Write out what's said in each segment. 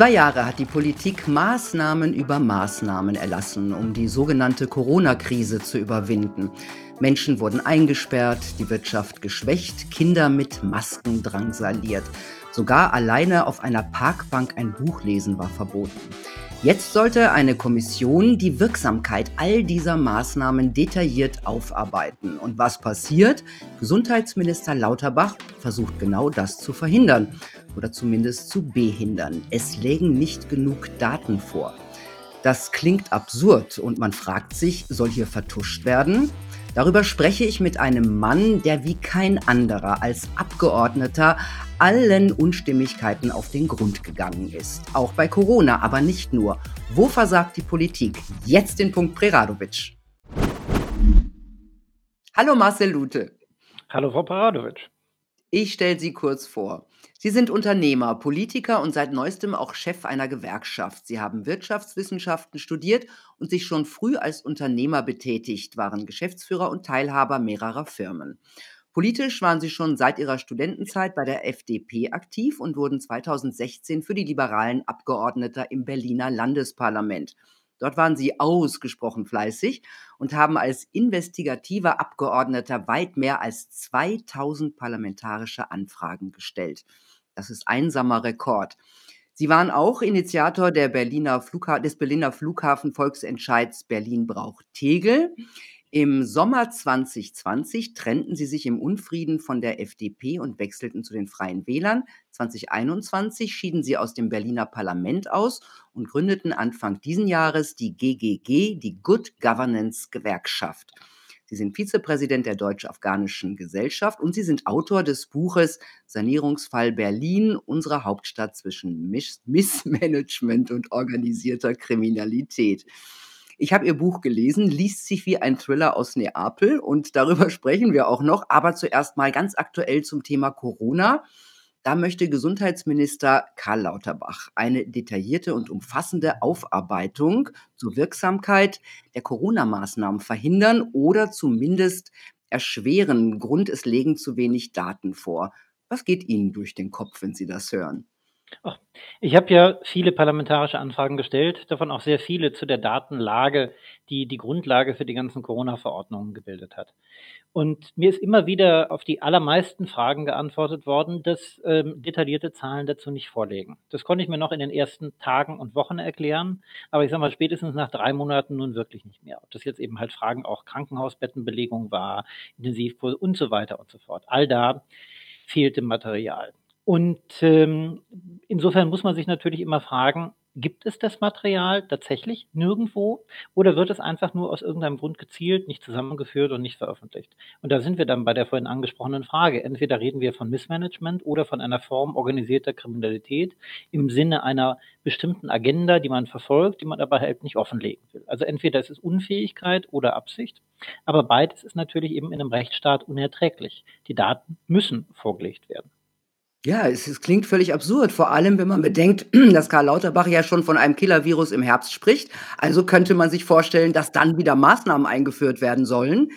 Zwei Jahre hat die Politik Maßnahmen über Maßnahmen erlassen, um die sogenannte Corona-Krise zu überwinden. Menschen wurden eingesperrt, die Wirtschaft geschwächt, Kinder mit Masken drangsaliert. Sogar alleine auf einer Parkbank ein Buch lesen war verboten. Jetzt sollte eine Kommission die Wirksamkeit all dieser Maßnahmen detailliert aufarbeiten. Und was passiert? Gesundheitsminister Lauterbach versucht genau das zu verhindern oder zumindest zu behindern. Es lägen nicht genug Daten vor. Das klingt absurd und man fragt sich, soll hier vertuscht werden? Darüber spreche ich mit einem Mann, der wie kein anderer als Abgeordneter allen Unstimmigkeiten auf den Grund gegangen ist. Auch bei Corona, aber nicht nur. Wo versagt die Politik? Jetzt den Punkt Preradovic. Hallo Marcel Lute. Hallo Frau Preradovic. Ich stelle Sie kurz vor. Sie sind Unternehmer, Politiker und seit neuestem auch Chef einer Gewerkschaft. Sie haben Wirtschaftswissenschaften studiert und sich schon früh als Unternehmer betätigt, waren Geschäftsführer und Teilhaber mehrerer Firmen. Politisch waren sie schon seit ihrer Studentenzeit bei der FDP aktiv und wurden 2016 für die Liberalen Abgeordneter im Berliner Landesparlament. Dort waren sie ausgesprochen fleißig und haben als investigativer Abgeordneter weit mehr als 2000 parlamentarische Anfragen gestellt. Das ist einsamer Rekord. Sie waren auch Initiator der Berliner des Berliner Flughafen Volksentscheids Berlin braucht Tegel. Im Sommer 2020 trennten sie sich im Unfrieden von der FDP und wechselten zu den Freien Wählern. 2021 schieden sie aus dem Berliner Parlament aus und gründeten Anfang diesen Jahres die GGG, die Good Governance Gewerkschaft. Sie sind Vizepräsident der Deutsch-Afghanischen Gesellschaft und Sie sind Autor des Buches Sanierungsfall Berlin, unsere Hauptstadt zwischen Missmanagement und organisierter Kriminalität. Ich habe Ihr Buch gelesen, liest sich wie ein Thriller aus Neapel und darüber sprechen wir auch noch. Aber zuerst mal ganz aktuell zum Thema Corona. Da möchte Gesundheitsminister Karl Lauterbach eine detaillierte und umfassende Aufarbeitung zur Wirksamkeit der Corona-Maßnahmen verhindern oder zumindest erschweren. Grund, es legen zu wenig Daten vor. Was geht Ihnen durch den Kopf, wenn Sie das hören? Ach, ich habe ja viele parlamentarische Anfragen gestellt, davon auch sehr viele zu der Datenlage, die die Grundlage für die ganzen Corona-Verordnungen gebildet hat. Und mir ist immer wieder auf die allermeisten Fragen geantwortet worden, dass ähm, detaillierte Zahlen dazu nicht vorlegen. Das konnte ich mir noch in den ersten Tagen und Wochen erklären, aber ich sage mal spätestens nach drei Monaten nun wirklich nicht mehr. Ob das jetzt eben halt Fragen auch Krankenhausbettenbelegung war, Intensivkurse und so weiter und so fort. All da fehlte Material. Und ähm, insofern muss man sich natürlich immer fragen, gibt es das Material tatsächlich nirgendwo oder wird es einfach nur aus irgendeinem Grund gezielt, nicht zusammengeführt und nicht veröffentlicht? Und da sind wir dann bei der vorhin angesprochenen Frage. Entweder reden wir von Missmanagement oder von einer Form organisierter Kriminalität im Sinne einer bestimmten Agenda, die man verfolgt, die man aber halt nicht offenlegen will. Also entweder es ist Unfähigkeit oder Absicht, aber beides ist natürlich eben in einem Rechtsstaat unerträglich. Die Daten müssen vorgelegt werden. Ja, es, es klingt völlig absurd, vor allem wenn man bedenkt, dass Karl Lauterbach ja schon von einem Killer-Virus im Herbst spricht. Also könnte man sich vorstellen, dass dann wieder Maßnahmen eingeführt werden sollen,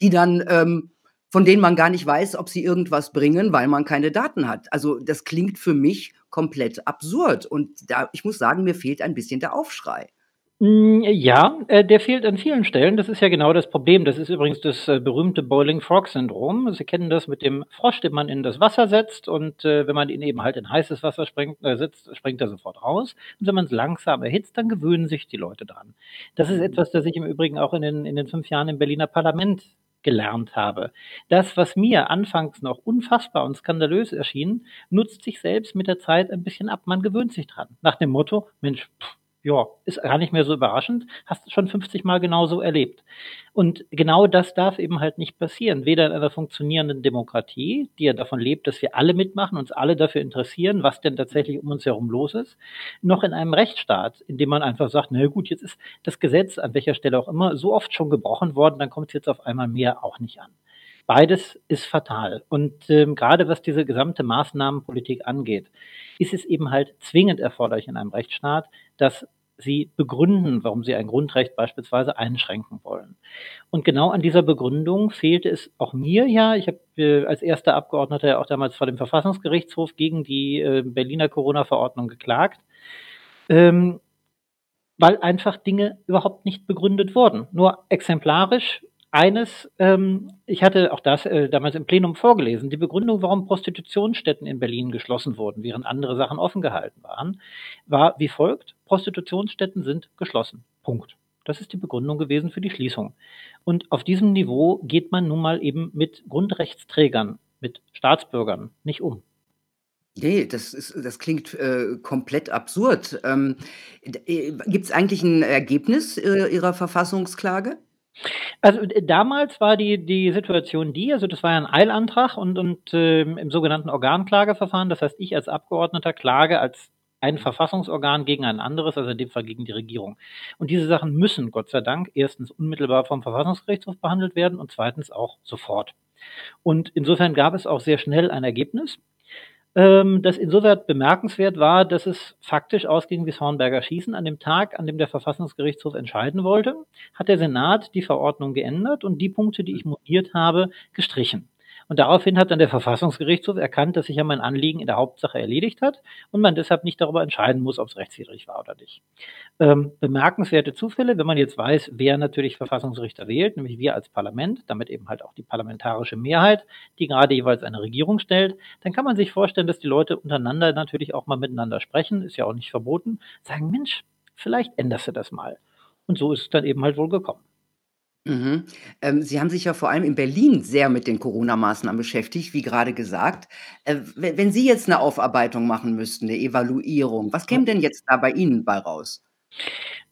die dann, ähm, von denen man gar nicht weiß, ob sie irgendwas bringen, weil man keine Daten hat. Also das klingt für mich komplett absurd. Und da, ich muss sagen, mir fehlt ein bisschen der Aufschrei. Hm, ja, äh, der fehlt an vielen Stellen. Das ist ja genau das Problem. Das ist übrigens das äh, berühmte Boiling Frog Syndrom. Sie kennen das mit dem Frosch, den man in das Wasser setzt und äh, wenn man ihn eben halt in heißes Wasser springt, äh, setzt, springt er sofort raus. Und wenn man es langsam erhitzt, dann gewöhnen sich die Leute dran. Das ist etwas, das ich im Übrigen auch in den, in den fünf Jahren im Berliner Parlament gelernt habe. Das, was mir anfangs noch unfassbar und skandalös erschien, nutzt sich selbst mit der Zeit ein bisschen ab. Man gewöhnt sich dran. Nach dem Motto, Mensch, pff, ja, ist gar nicht mehr so überraschend, hast du schon 50 Mal genauso erlebt. Und genau das darf eben halt nicht passieren. Weder in einer funktionierenden Demokratie, die ja davon lebt, dass wir alle mitmachen, uns alle dafür interessieren, was denn tatsächlich um uns herum los ist, noch in einem Rechtsstaat, in dem man einfach sagt, na gut, jetzt ist das Gesetz an welcher Stelle auch immer so oft schon gebrochen worden, dann kommt es jetzt auf einmal mehr auch nicht an. Beides ist fatal. Und ähm, gerade was diese gesamte Maßnahmenpolitik angeht, ist es eben halt zwingend erforderlich in einem Rechtsstaat, dass sie begründen, warum sie ein Grundrecht beispielsweise einschränken wollen. Und genau an dieser Begründung fehlte es auch mir ja. Ich habe äh, als erster Abgeordneter auch damals vor dem Verfassungsgerichtshof gegen die äh, Berliner Corona-Verordnung geklagt. ähm, weil einfach Dinge überhaupt nicht begründet wurden. Nur exemplarisch eines, ähm, ich hatte auch das äh, damals im Plenum vorgelesen, die Begründung, warum Prostitutionsstätten in Berlin geschlossen wurden, während andere Sachen offen gehalten waren, war wie folgt. Prostitutionsstätten sind geschlossen. Punkt. Das ist die Begründung gewesen für die Schließung. Und auf diesem Niveau geht man nun mal eben mit Grundrechtsträgern, mit Staatsbürgern nicht um. Nee, das ist das klingt, äh, komplett absurd. Ähm, äh, Gibt es eigentlich ein Ergebnis, äh, Ihrer Verfassungsklage? Also, äh, damals war die die Situation die also, das war ja ein Eilantrag und und, ähm, im sogenannten Organklageverfahren. Das heißt, ich als Abgeordneter klage als ein Verfassungsorgan gegen ein anderes, also in dem Fall gegen die Regierung. Und diese Sachen müssen, Gott sei Dank, erstens unmittelbar vom Verfassungsgerichtshof behandelt werden und zweitens auch sofort. Und insofern gab es auch sehr schnell ein Ergebnis ähm, das insoweit bemerkenswert war, dass es faktisch ausging wie Hornberger Schießen. An dem Tag, an dem der Verfassungsgerichtshof entscheiden wollte, hat der Senat die Verordnung geändert und die Punkte, die ich modiert habe, gestrichen. Und daraufhin hat dann der Verfassungsgerichtshof erkannt, dass sich ja mein Anliegen in der Hauptsache erledigt hat und man deshalb nicht darüber entscheiden muss, ob es rechtswidrig war oder nicht. Ähm, bemerkenswerte Zufälle, wenn man jetzt weiß, wer natürlich Verfassungsrichter wählt, nämlich wir als Parlament, damit eben halt auch die parlamentarische Mehrheit, die gerade jeweils eine Regierung stellt, dann kann man sich vorstellen, dass die Leute untereinander natürlich auch mal miteinander sprechen, ist ja auch nicht verboten, sagen, Mensch, vielleicht änderst du das mal. Und so ist es dann eben halt wohl gekommen. Mhm. Ähm, Sie haben sich ja vor allem in Berlin sehr mit den Corona-Maßnahmen beschäftigt, wie gerade gesagt. Äh, wenn Sie jetzt eine Aufarbeitung machen müssten, eine Evaluierung, was käme denn jetzt da bei Ihnen bei raus?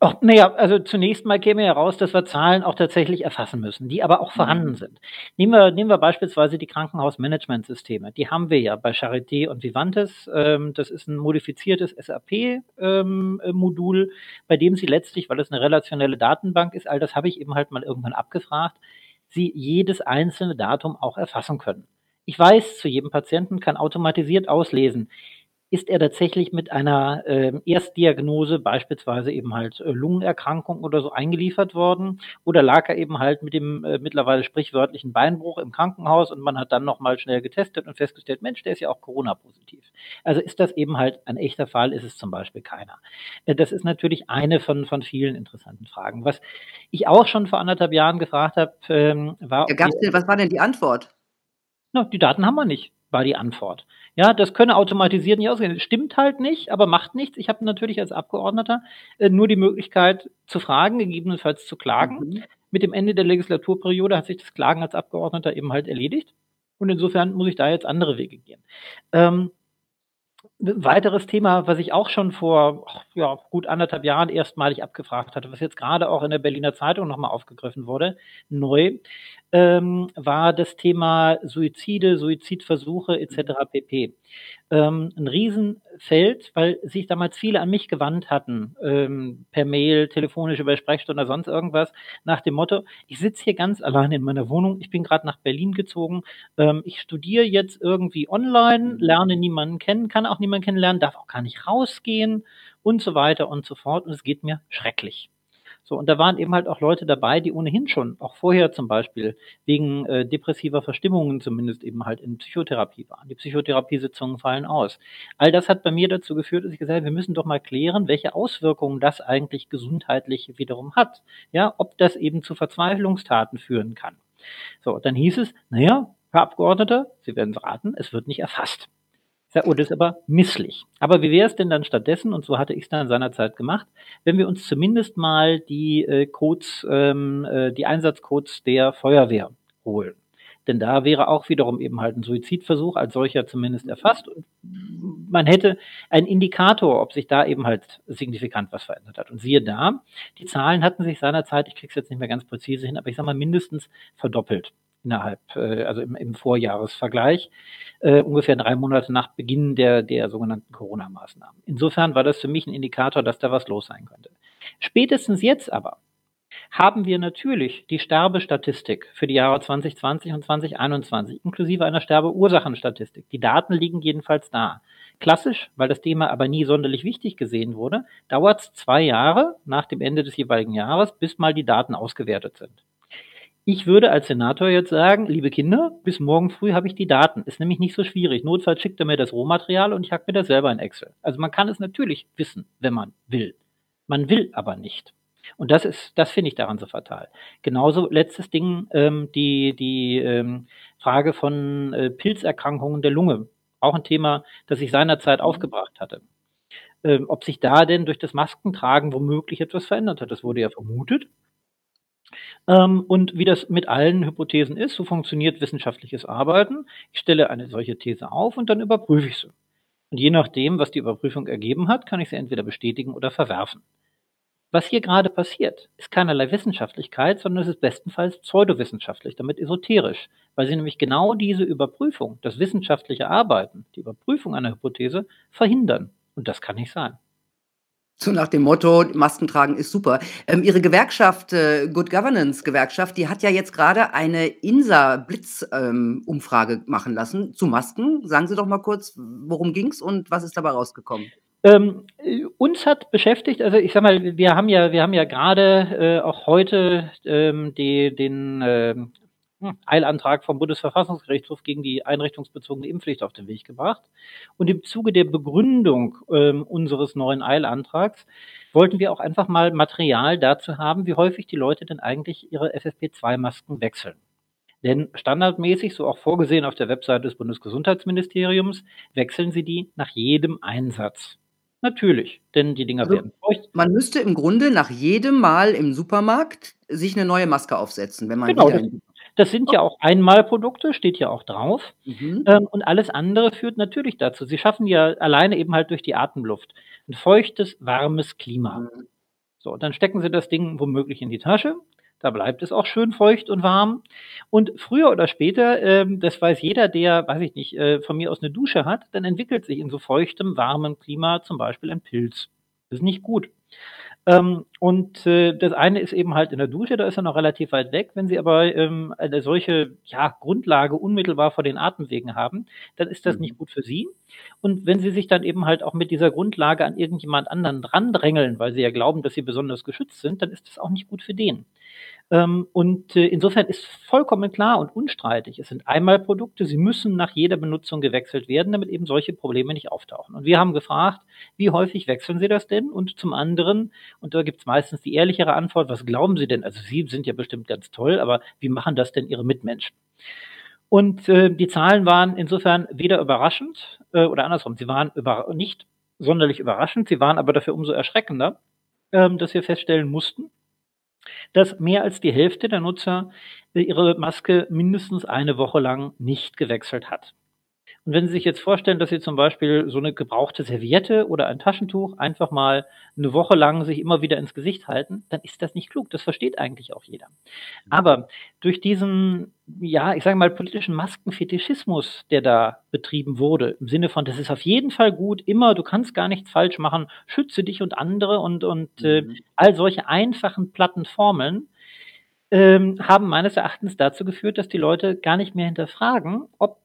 Ach, na ja, also zunächst mal käme heraus, dass wir Zahlen auch tatsächlich erfassen müssen, die aber auch vorhanden mhm. sind. Nehmen wir, nehmen wir beispielsweise die Krankenhausmanagementsysteme. Die haben wir ja bei Charité und Vivantes. Ähm, das ist ein modifiziertes SAP-Modul, ähm, bei dem Sie letztlich, weil es eine relationelle Datenbank ist, all das habe ich eben halt mal irgendwann abgefragt, Sie jedes einzelne Datum auch erfassen können. Ich weiß, zu jedem Patienten kann automatisiert auslesen, ist er tatsächlich mit einer äh, Erstdiagnose, beispielsweise eben halt äh, Lungenerkrankung oder so eingeliefert worden? Oder lag er eben halt mit dem äh, mittlerweile sprichwörtlichen Beinbruch im Krankenhaus und man hat dann nochmal schnell getestet und festgestellt, Mensch, der ist ja auch Corona-positiv. Also ist das eben halt ein echter Fall, ist es zum Beispiel keiner. Äh, das ist natürlich eine von, von vielen interessanten Fragen. Was ich auch schon vor anderthalb Jahren gefragt habe, ähm, war. Ja, denn, was war denn die Antwort? Na, die Daten haben wir nicht war die Antwort. Ja, das könne automatisiert nicht ausgehen. Stimmt halt nicht, aber macht nichts. Ich habe natürlich als Abgeordneter äh, nur die Möglichkeit zu fragen, gegebenenfalls zu klagen. Mhm. Mit dem Ende der Legislaturperiode hat sich das Klagen als Abgeordneter eben halt erledigt. Und insofern muss ich da jetzt andere Wege gehen. Ähm, weiteres Thema, was ich auch schon vor ja, gut anderthalb Jahren erstmalig abgefragt hatte, was jetzt gerade auch in der Berliner Zeitung nochmal aufgegriffen wurde, neu, ähm, war das Thema Suizide, Suizidversuche etc. pp. Ähm, ein Riesenfeld, weil sich damals viele an mich gewandt hatten, ähm, per Mail, telefonisch über Sprechstunde oder sonst irgendwas, nach dem Motto, ich sitze hier ganz allein in meiner Wohnung, ich bin gerade nach Berlin gezogen, ähm, ich studiere jetzt irgendwie online, lerne niemanden kennen, kann auch niemanden kennenlernen, darf auch gar nicht rausgehen und so weiter und so fort und es geht mir schrecklich. So, und da waren eben halt auch Leute dabei, die ohnehin schon, auch vorher zum Beispiel, wegen äh, depressiver Verstimmungen zumindest eben halt in Psychotherapie waren. Die Psychotherapiesitzungen fallen aus. All das hat bei mir dazu geführt, dass ich gesagt habe, wir müssen doch mal klären, welche Auswirkungen das eigentlich gesundheitlich wiederum hat. Ja, ob das eben zu Verzweiflungstaten führen kann. So, dann hieß es, naja, Herr Abgeordneter, Sie werden es raten, es wird nicht erfasst. Das ist aber misslich. Aber wie wäre es denn dann stattdessen, und so hatte ich es dann seinerzeit gemacht, wenn wir uns zumindest mal die äh, Codes, ähm, äh, die Einsatzcodes der Feuerwehr holen. Denn da wäre auch wiederum eben halt ein Suizidversuch als solcher zumindest erfasst. Und man hätte einen Indikator, ob sich da eben halt signifikant was verändert hat. Und siehe da, die Zahlen hatten sich seinerzeit, ich kriege es jetzt nicht mehr ganz präzise hin, aber ich sage mal mindestens verdoppelt innerhalb, äh, also im, im Vorjahresvergleich, äh, ungefähr drei Monate nach Beginn der, der sogenannten Corona-Maßnahmen. Insofern war das für mich ein Indikator, dass da was los sein könnte. Spätestens jetzt aber haben wir natürlich die Sterbestatistik für die Jahre 2020 und 2021, inklusive einer Sterbeursachenstatistik. Die Daten liegen jedenfalls da. Klassisch, weil das Thema aber nie sonderlich wichtig gesehen wurde, dauert es zwei Jahre nach dem Ende des jeweiligen Jahres, bis mal die Daten ausgewertet sind. Ich würde als Senator jetzt sagen, liebe Kinder, bis morgen früh habe ich die Daten. Ist nämlich nicht so schwierig. Notfalls schickt er mir das Rohmaterial und ich hack mir das selber in Excel. Also man kann es natürlich wissen, wenn man will. Man will aber nicht. Und das ist, das finde ich daran so fatal. Genauso letztes Ding, ähm, die, die ähm, Frage von äh, Pilzerkrankungen der Lunge. Auch ein Thema, das ich seinerzeit aufgebracht hatte. Ähm, ob sich da denn durch das Maskentragen womöglich etwas verändert hat. Das wurde ja vermutet. Ähm, und wie das mit allen Hypothesen ist, so funktioniert wissenschaftliches Arbeiten. Ich stelle eine solche These auf und dann überprüfe ich sie. Und je nachdem, was die Überprüfung ergeben hat, kann ich sie entweder bestätigen oder verwerfen. Was hier gerade passiert, ist keinerlei Wissenschaftlichkeit, sondern es ist bestenfalls pseudowissenschaftlich, damit esoterisch, weil sie nämlich genau diese Überprüfung, das wissenschaftliche Arbeiten, die Überprüfung einer Hypothese verhindern. Und das kann nicht sein. So nach dem Motto, Masken tragen ist super. Ähm, Ihre Gewerkschaft, äh, Good Governance Gewerkschaft, die hat ja jetzt gerade eine INSA-Blitz-Umfrage ähm, machen lassen zu Masken. Sagen Sie doch mal kurz, worum ging es und was ist dabei rausgekommen? Ähm, uns hat beschäftigt, also ich sag mal, wir haben ja, wir haben ja gerade äh, auch heute ähm, die, den äh, Eilantrag vom Bundesverfassungsgerichtshof gegen die einrichtungsbezogene Impfpflicht auf den Weg gebracht. Und im Zuge der Begründung äh, unseres neuen Eilantrags wollten wir auch einfach mal Material dazu haben, wie häufig die Leute denn eigentlich ihre FFP2-Masken wechseln. Denn standardmäßig, so auch vorgesehen auf der Webseite des Bundesgesundheitsministeriums, wechseln sie die nach jedem Einsatz. Natürlich, denn die Dinger Also, werden feucht. man müsste im Grunde nach jedem Mal im Supermarkt sich eine neue Maske aufsetzen, wenn man Genau, wieder das in das sind ja auch Einmalprodukte, steht ja auch drauf. Mhm. Ähm, und alles andere führt natürlich dazu. Sie schaffen ja alleine eben halt durch die Atemluft ein feuchtes, warmes Klima. Mhm. So, dann stecken Sie das Ding womöglich in die Tasche. Da bleibt es auch schön feucht und warm. Und früher oder später, ähm, das weiß jeder, der, weiß ich nicht, äh, von mir aus eine Dusche hat, dann entwickelt sich in so feuchtem, warmem Klima zum Beispiel ein Pilz. Das ist nicht gut. Ähm, und äh, das eine ist eben halt in der Dusche, da ist er noch relativ weit weg. Wenn Sie aber ähm, eine solche ja, Grundlage unmittelbar vor den Atemwegen haben, dann ist das Mhm. nicht gut für Sie. Und wenn Sie sich dann eben halt auch mit dieser Grundlage an irgendjemand anderen drandrängeln, weil Sie ja glauben, dass Sie besonders geschützt sind, dann ist das auch nicht gut für den. Ähm, und äh, insofern ist vollkommen klar und unstreitig, es sind Einmalprodukte, sie müssen nach jeder Benutzung gewechselt werden, damit eben solche Probleme nicht auftauchen. Und wir haben gefragt, wie häufig wechseln Sie das denn? Und zum anderen, und da gibt es meistens die ehrlichere Antwort, was glauben Sie denn? Also Sie sind ja bestimmt ganz toll, aber wie machen das denn Ihre Mitmenschen? Und äh, die Zahlen waren insofern weder überraschend äh, oder andersrum, sie waren nicht sonderlich überraschend, sie waren aber dafür umso erschreckender, ähm, dass wir feststellen mussten, dass mehr als die Hälfte der Nutzer ihre Maske mindestens eine Woche lang nicht gewechselt hat. Und wenn Sie sich jetzt vorstellen, dass Sie zum Beispiel so eine gebrauchte Serviette oder ein Taschentuch einfach mal eine Woche lang sich immer wieder ins Gesicht halten, dann ist das nicht klug. Das versteht eigentlich auch jeder. Aber durch diesen, ja, ich sage mal, politischen Maskenfetischismus, der da betrieben wurde, im Sinne von, das ist auf jeden Fall gut, immer, du kannst gar nichts falsch machen, schütze dich und andere und, und äh, Mhm. all solche einfachen, platten Formeln, ähm, haben meines Erachtens dazu geführt, dass die Leute gar nicht mehr hinterfragen, ob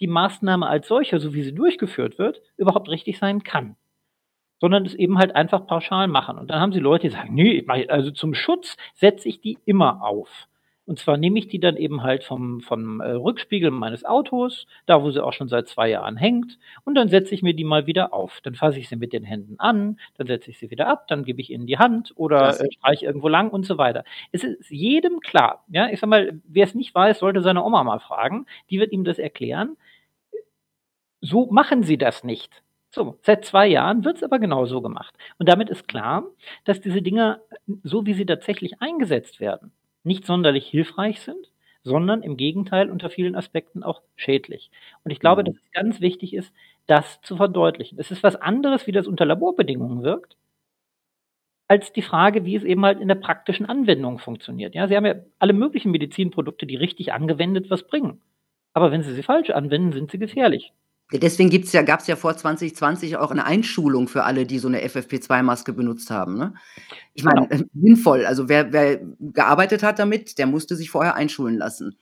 die Maßnahme als solche, so wie sie durchgeführt wird, überhaupt richtig sein kann. Sondern es eben halt einfach pauschal machen. Und dann haben sie Leute, die sagen, nee, also zum Schutz setze ich die immer auf. Und zwar nehme ich die dann eben halt vom, vom äh, Rückspiegel meines Autos, da wo sie auch schon seit zwei Jahren hängt, und dann setze ich mir die mal wieder auf. Dann fasse ich sie mit den Händen an, dann setze ich sie wieder ab, dann gebe ich ihnen die Hand oder äh, streiche irgendwo lang und so weiter. Es ist jedem klar. Ja, ich sag mal, wer es nicht weiß, sollte seine Oma mal fragen. Die wird ihm das erklären. So machen sie das nicht. So, seit zwei Jahren wird es aber genau so gemacht. Und damit ist klar, dass diese Dinger, so wie sie tatsächlich eingesetzt werden, nicht sonderlich hilfreich sind, sondern im Gegenteil unter vielen Aspekten auch schädlich. Und ich glaube, Mhm. dass es ganz wichtig ist, das zu verdeutlichen. Es ist was anderes, wie das unter Laborbedingungen wirkt, als die Frage, wie es eben halt in der praktischen Anwendung funktioniert. Ja, Sie haben ja alle möglichen Medizinprodukte, die richtig angewendet was bringen. Aber wenn Sie sie falsch anwenden, sind sie gefährlich. Deswegen gibt's ja gab's ja vor 2020 auch eine Einschulung für alle, die so eine FFP2-Maske benutzt haben, ne? Ich meine, Genau. sinnvoll. Also wer wer gearbeitet hat damit, der musste sich vorher einschulen lassen.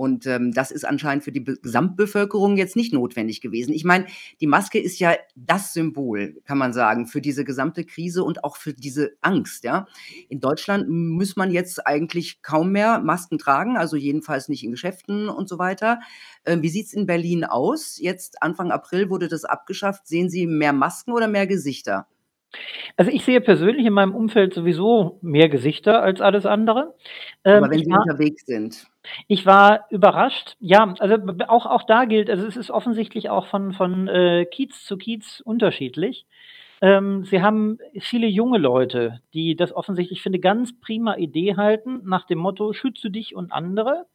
Und ähm, das ist anscheinend für die Be Gesamtbevölkerung jetzt nicht notwendig gewesen. Ich meine, die Maske ist ja das Symbol, kann man sagen, für diese gesamte Krise und auch für diese Angst. Ja, in Deutschland muss man jetzt eigentlich kaum mehr Masken tragen, also jedenfalls nicht in Geschäften und so weiter. Ähm, wie sieht's in Berlin aus? Jetzt Anfang April wurde das abgeschafft. Sehen Sie mehr Masken oder mehr Gesichter? Also, ich sehe persönlich in meinem Umfeld sowieso mehr Gesichter als alles andere. Aber Ähm, wenn Sie war unterwegs sind? Ich war überrascht. Ja, also auch auch da gilt also, es ist offensichtlich auch von von, äh, Kiez zu Kiez unterschiedlich. Ähm, Sie haben viele junge Leute, die das offensichtlich für 'ne ganz prima Idee halten, nach dem Motto: „Schütze dich und andere“,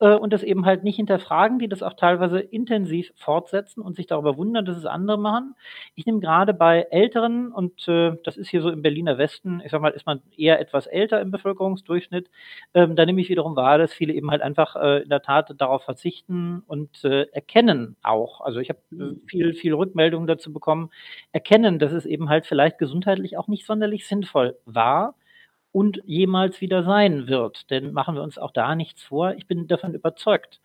äh, und das eben halt nicht hinterfragen, die das auch teilweise intensiv fortsetzen und sich darüber wundern, dass es andere machen. Ich nehme grade bei Älteren und, äh, das ist hier so im Berliner Westen, ich sage mal, ist man eher etwas älter im Bevölkerungsdurchschnitt. Ähm, da nehme ich wiederum wahr, dass viele eben halt einfach, äh, in der Tat darauf verzichten und, äh, erkennen auch also, ich habe, äh, Mhm. viel viel Rückmeldungen dazu bekommen, erkennen, dass es eben halt vielleicht gesundheitlich auch nicht sonderlich sinnvoll war und jemals wieder sein wird. Denn machen wir uns auch da nichts vor, ich bin davon überzeugt,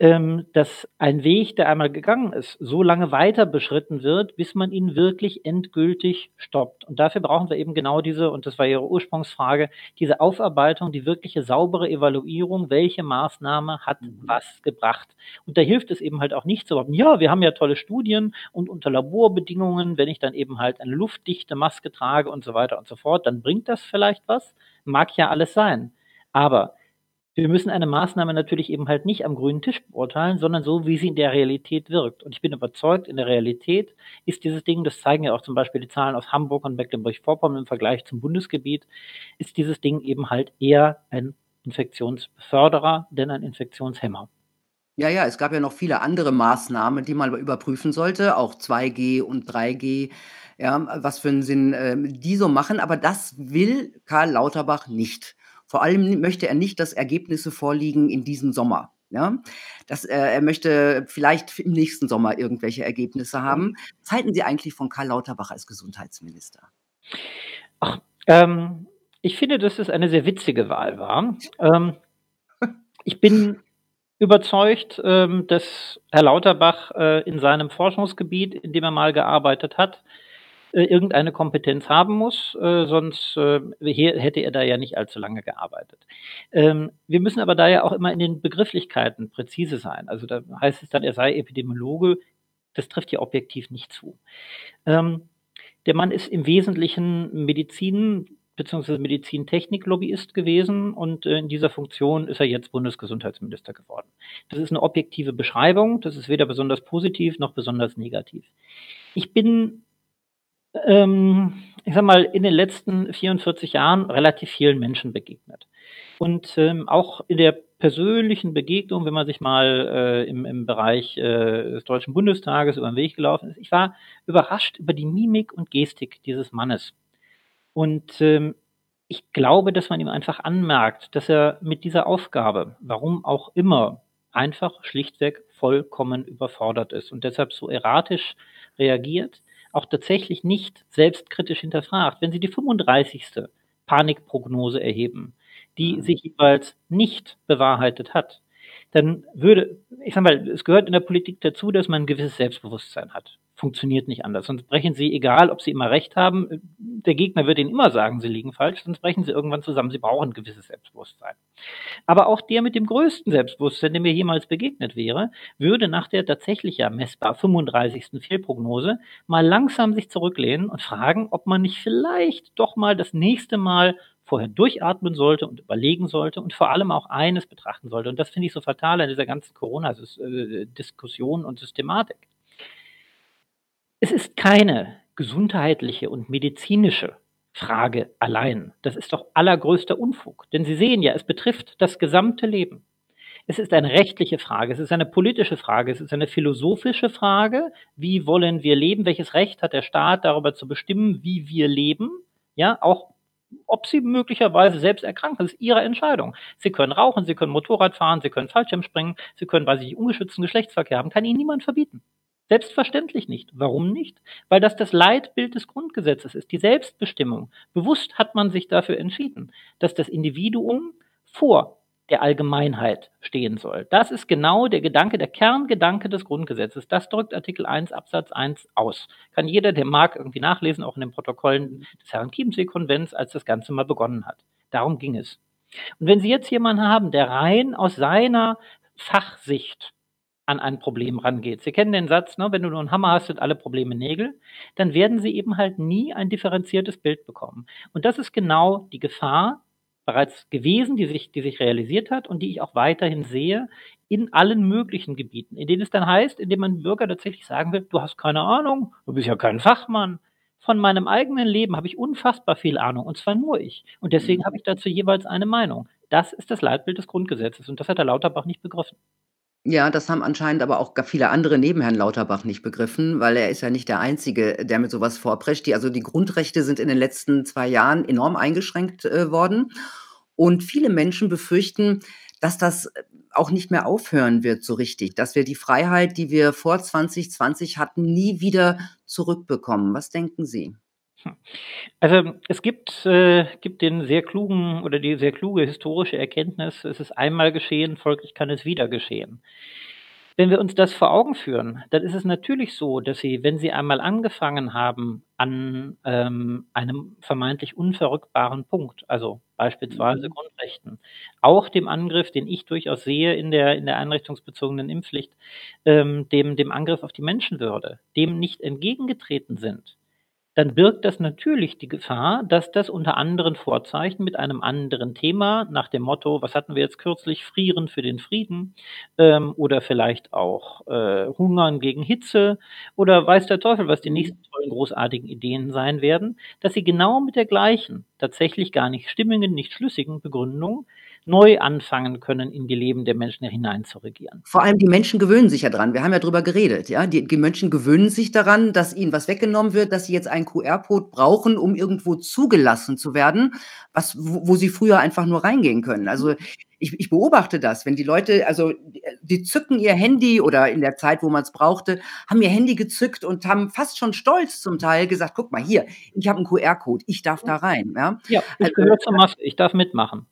ähm, dass ein Weg, der einmal gegangen ist, so lange weiter beschritten wird, bis man ihn wirklich endgültig stoppt. Und dafür brauchen wir eben genau diese und das war Ihre Ursprungsfrage, diese Aufarbeitung, die wirkliche saubere Evaluierung, welche Maßnahme hat Mhm. was gebracht. Und da hilft es eben halt auch nicht zu sagen: „Ja, wir haben ja tolle Studien und unter Laborbedingungen, wenn ich dann eben halt eine luftdichte Maske trage“ und so weiter und so fort, dann bringt das vielleicht was. Mag ja alles sein. Aber wir müssen eine Maßnahme natürlich eben halt nicht am grünen Tisch beurteilen, sondern so, wie sie in der Realität wirkt. Und ich bin überzeugt, in der Realität ist dieses Ding das zeigen ja auch zum Beispiel die Zahlen aus Hamburg und Mecklenburg-Vorpommern im Vergleich zum Bundesgebiet, ist dieses Ding eben halt eher ein Infektionsbeförderer, denn ein Infektionshemmer. Ja, ja, es gab ja noch viele andere Maßnahmen, die man überprüfen sollte, auch 2G und 3G, ja, was für 'n Sinn, ähm, die so machen, aber das will Karl Lauterbach nicht. Vor allem möchte er nicht, dass Ergebnisse vorliegen in diesem Sommer, ja? Das äh, er möchte vielleicht im nächsten Sommer irgendwelche Ergebnisse haben. Was halten Sie eigentlich von Karl Lauterbach als Gesundheitsminister? Ach, ähm, ich finde, dass es eine sehr witzige Wahl war. Ähm, ich bin überzeugt, ähm, dass Herr Lauterbach, äh, in seinem Forschungsgebiet, in dem er mal gearbeitet hat, äh, irgendeine Kompetenz haben muss, äh, sonst, äh, hätte er da ja nicht allzu lange gearbeitet. Ähm, wir müssen aber da ja auch immer in den Begrifflichkeiten präzise sein. Also, da heißt es dann, er sei Epidemiologe. Das trifft ja objektiv nicht zu. Ähm, der Mann ist im Wesentlichen Medizin beziehungsweise Medizintechnik-Lobbyist gewesen und, äh, in dieser Funktion ist er jetzt Bundesgesundheitsminister geworden. Das ist 'ne objektive Beschreibung, das ist weder besonders positiv noch besonders negativ. Ich bin, ähm, ich sage mal, in den letzten 44 Jahren relativ vielen Menschen begegnet. Und, ähm, auch in der persönlichen Begegnung, wenn man sich mal, äh, im im Bereich, äh, des Deutschen Bundestages über 'n Weg gelaufen ist, ich war überrascht über die Mimik und Gestik dieses Mannes. Und, ähm, ich glaube, dass man ihm einfach anmerkt, dass er mit dieser Aufgabe, warum auch immer, einfach schlichtweg vollkommen überfordert ist und deshalb so erratisch reagiert, auch tatsächlich nicht selbstkritisch hinterfragt. Wenn Sie die 35. Panikprognose erheben, die Mhm. sich jeweils nicht bewahrheitet hat, dann würde ich sage mal, es gehört in der Politik dazu, dass man 'n gewisses Selbstbewusstsein hat. Funktioniert nicht anders. Sonst brechen Sie, egal ob Sie immer recht haben äh, der Gegner wird Ihnen immer sagen, Sie liegen falsch, sonst brechen Sie irgendwann zusammen. Sie brauchen 'n gewisses Selbstbewusstsein. Aber auch der mit dem größten Selbstbewusstsein, der mir jemals begegnet wäre, würde nach der tatsächlich ja messbar 35. Fehlprognose mal langsam sich zurücklehnen und fragen, ob man nicht vielleicht doch mal das nächste Mal vorher durchatmen sollte und überlegen sollte und vor allem auch eines betrachten sollte. Und das finde ich so fatal an dieser ganzen Corona Sys äh, und Systematik. Es ist keine gesundheitliche und medizinische Frage allein. Das ist doch allergrößter Unfug. Denn Sie sehen ja, es betrifft das gesamte Leben. Es ist eine rechtliche Frage, es ist eine politische Frage, es ist eine philosophische Frage. Wie wollen wir leben? Welches Recht hat der Staat, darüber zu bestimmen, wie wir leben? Ja, auch ob Sie möglicherweise selbst erkranken, das ist Ihre Entscheidung. Sie können rauchen, Sie können Motorrad fahren, Sie können Fallschirmspringen, Sie können, weiß ich ungeschützten Geschlechtsverkehr haben, kann Ihnen niemand verbieten. Selbstverständlich nicht. Warum nicht? Weil das das Leitbild des Grundgesetzes ist, die Selbstbestimmung. Bewusst hat man sich dafür entschieden, dass das Individuum vor der Allgemeinheit stehen soll. Das ist genau der Gedanke, der Kerngedanke des Grundgesetzes. Das drückt Artikel 1 Absatz 1 aus. Kann jeder, der mag, irgendwie nachlesen, auch in den Protokollen des Herrn Chiemsee-Konvents, als das Ganze mal begonnen hat. Darum ging es. Und wenn Sie jetzt jemanden haben, der rein aus seiner Fachsicht an ein Problem rangeht. Sie kennen den Satz, ne, wenn du nur einen Hammer hast, sind alle Probleme Nägel, dann werden Sie eben halt nie ein differenziertes Bild bekommen. Und das ist genau die Gefahr, bereits gewesen, die sich, die sich realisiert hat und die ich auch weiterhin sehe in allen möglichen Gebieten, in denen es dann heißt, indem man Bürger tatsächlich sagen will, du hast keine Ahnung, du bist ja kein Fachmann. Von meinem eigenen Leben habe ich unfassbar viel Ahnung, und zwar nur ich. Und deswegen habe ich dazu jeweils eine Meinung. Das ist das Leitbild des Grundgesetzes und das hat der Lauterbach nicht begriffen. Ja, das haben anscheinend aber auch viele andere neben Herrn Lauterbach nicht begriffen, weil er ist ja nicht der Einzige, der mit sowas vorprescht. Die also die Grundrechte sind in den letzten 2 Jahren enorm eingeschränkt, äh, worden. Und viele Menschen befürchten, dass das äh, auch nicht mehr aufhören wird so richtig, dass wir die Freiheit, die wir vor 2020 hatten, nie wieder zurückbekommen. Was denken Sie? Also, es gibt äh, gibt den sehr klugen oder die sehr kluge historische Erkenntnis: Es ist einmal geschehen, folglich kann es wieder geschehen. Wenn wir uns das vor Augen führen, dann ist es natürlich so, dass Sie, wenn Sie einmal angefangen haben an, ähm, einem vermeintlich unverrückbaren Punkt, also beispielsweise Mhm. Grundrechten, auch dem Angriff, den ich durchaus sehe in der in der einrichtungsbezogenen Impfpflicht, ähm, dem dem Angriff auf die Menschenwürde, dem nicht entgegengetreten sind dann birgt das natürlich die Gefahr, dass das unter anderen Vorzeichen mit einem anderen Thema nach dem Motto, was hatten wir jetzt kürzlich, Frieren für den Frieden ähm, oder vielleicht auch äh, Hungern gegen Hitze oder weiß der Teufel, was die nächsten tollen, großartigen Ideen sein werden, dass sie genau mit der gleichen, tatsächlich gar nicht stimmigen, nicht schlüssigen Begründung neu anfangen können, in die Leben der Menschen hinein zu regieren. Vor allem die Menschen gewöhnen sich ja dran. Wir haben ja drüber geredet, ja? Die die Menschen gewöhnen sich daran, dass ihnen was weggenommen wird, dass sie jetzt einen QR-Code brauchen, um irgendwo zugelassen zu werden, was wo wo sie früher einfach nur reingehen können. Also, ich ich beobachte das, wenn die Leute also, die zücken ihr Handy oder in der Zeit, wo man's brauchte, haben ihr Handy gezückt und haben fast schon stolz zum Teil gesagt: „Guck mal hier, ich habe 'n QR-Code, ich darf da rein“, ja? Ja, ich Also, gehöre zur Masse, ich darf mitmachen.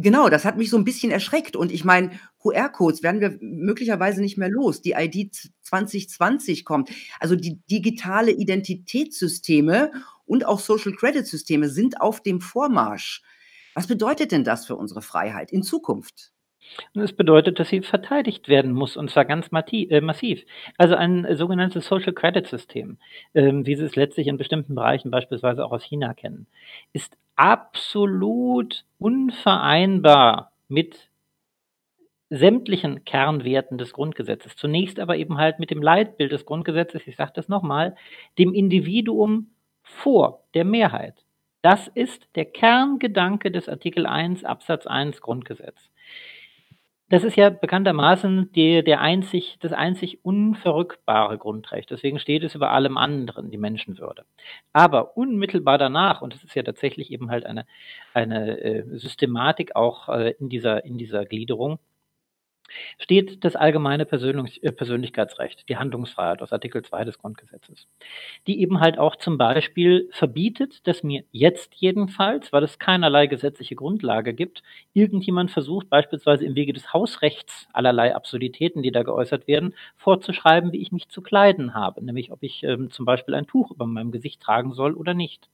Genau, das hat mich so 'n bisschen erschreckt und ich meine, QR-Codes werden wir möglicherweise nicht mehr los. Die ID z 2020 kommt. Also, die digitale Identitätssysteme und auch Social Credit Systeme sind auf dem Vormarsch. Was bedeutet denn das für unsere Freiheit in Zukunft? Und es bedeutet, dass sie verteidigt werden muss, und zwar ganz äh, massiv. Also ein sogenanntes Social Credit System, ähm, wie Sie es letztlich in bestimmten Bereichen beispielsweise auch aus China kennen, ist absolut unvereinbar mit sämtlichen Kernwerten des Grundgesetzes. Zunächst aber eben halt mit dem Leitbild des Grundgesetzes, ich sage das noch mal, dem Individuum vor der Mehrheit. Das ist der Kerngedanke des Artikel 1 Absatz 1 Grundgesetz. Das ist ja bekanntermaßen der der einzig das einzig unverrückbare Grundrecht. Deswegen steht es über allem anderen, die Menschenwürde. Aber unmittelbar danach, und das ist ja tatsächlich eben halt eine eine, äh, Systematik auch, äh, in dieser in dieser Gliederung steht das allgemeine Persönlich äh, Persönlichkeitsrecht, die Handlungsfreiheit aus Artikel 2 des Grundgesetzes, die eben halt auch zum Beispiel verbietet, dass mir jetzt jedenfalls, weil es keinerlei gesetzliche Grundlage gibt, irgendjemand versucht, beispielsweise im Wege des Hausrechts allerlei Absurditäten, die da geäußert werden, vorzuschreiben, wie ich mich zu kleiden habe, nämlich ob ich ähm, zum Beispiel ein Tuch über meinem Gesicht tragen soll oder nicht.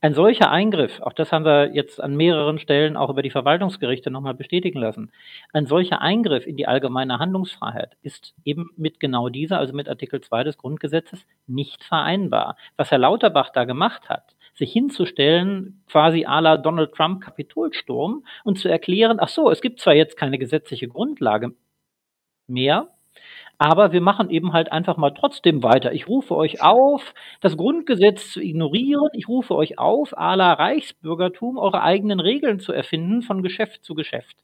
Ein solcher Eingriff, auch das haben wir jetzt an mehreren Stellen auch über die Verwaltungsgerichte nochmal bestätigen lassen, ein solcher Eingriff in die allgemeine Handlungsfreiheit ist eben mit genau dieser, also mit Artikel 2 des Grundgesetzes, nicht vereinbar. Was Herr Lauterbach da gemacht hat, sich hinzustellen, quasi à la Donald Trump Kapitolsturm und zu erklären, ach so, es gibt zwar jetzt keine gesetzliche Grundlage mehr, aber wir machen eben halt einfach mal trotzdem weiter. Ich rufe euch auf, das Grundgesetz zu ignorieren. Ich rufe euch auf, à la Reichsbürgertum, eure eigenen Regeln zu erfinden von Geschäft zu Geschäft.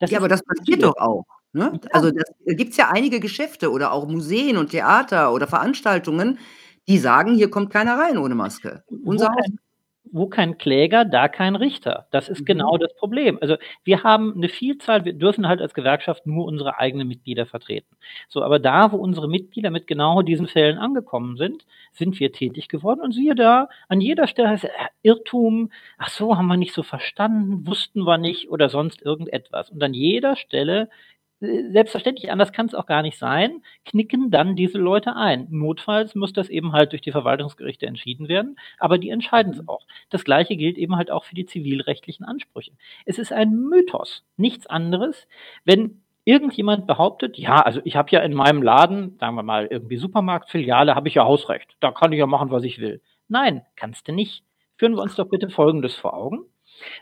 Das ja, aber das passiert doch auch, ne? Ja. Also, da gibt's ja einige Geschäfte oder auch Museen und Theater oder Veranstaltungen, die sagen: „Hier kommt keiner rein ohne Maske. Unser Haus.“ Wo kein Kläger, da kein Richter. Das ist mhm. genau das Problem. Also wir haben eine Vielzahl, wir dürfen halt als Gewerkschaft nur unsere eigenen Mitglieder vertreten. So, aber da, wo unsere Mitglieder mit genau diesen Fällen angekommen sind, sind wir tätig geworden und siehe da, an jeder Stelle heißt es, äh, Irrtum, ach so, haben wir nicht so verstanden, wussten wir nicht oder sonst irgendetwas. Und an jeder Stelle selbstverständlich, anders kann es auch gar nicht sein, knicken dann diese Leute ein. Notfalls muss das eben halt durch die Verwaltungsgerichte entschieden werden, aber die entscheiden es mhm. auch. Das gleiche gilt eben halt auch für die zivilrechtlichen Ansprüche. Es ist ein Mythos, nichts anderes, wenn irgendjemand behauptet, ja, also ich habe ja in meinem Laden, sagen wir mal irgendwie Supermarktfiliale, habe ich ja Hausrecht, da kann ich ja machen, was ich will. Nein, kannst du nicht. Führen wir uns doch bitte Folgendes vor Augen.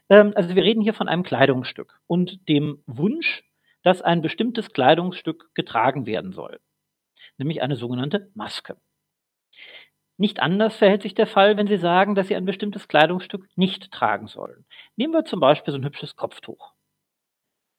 Ähm, also wir reden hier von einem Kleidungsstück und dem Wunsch dass ein bestimmtes Kleidungsstück getragen werden soll, nämlich eine sogenannte Maske. Nicht anders verhält sich der Fall, wenn Sie sagen, dass Sie ein bestimmtes Kleidungsstück nicht tragen sollen. Nehmen wir zum Beispiel so ein hübsches Kopftuch.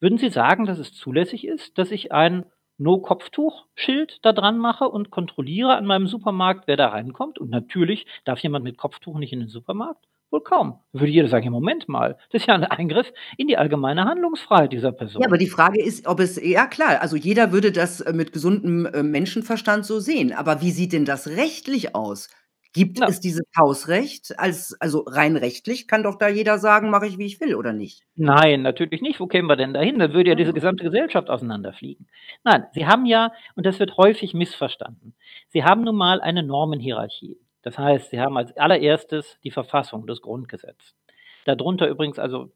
Würden Sie sagen, dass es zulässig ist, dass ich ein No-Kopftuch-Schild da dran mache und kontrolliere an meinem Supermarkt, wer da reinkommt? Und natürlich darf jemand mit Kopftuch nicht in den Supermarkt. Wohl kaum. Würde jeder sagen, Moment mal, das ist ja ein Eingriff in die allgemeine Handlungsfreiheit dieser Person. Ja, aber die Frage ist, ob es, ja klar, also jeder würde das äh, mit gesundem äh, Menschenverstand so sehen. Aber wie sieht denn das rechtlich aus? Gibt ja. es dieses Hausrecht? Als, also rein rechtlich kann doch da jeder sagen, mache ich, wie ich will, oder nicht? Nein, natürlich nicht. Wo kämen wir denn dahin? Dann würde ja diese gesamte Gesellschaft auseinanderfliegen. Nein, Sie haben ja, und das wird häufig missverstanden, Sie haben nun mal eine Normenhierarchie. Das heißt, sie haben als allererstes die Verfassung, das Grundgesetz. Darunter übrigens also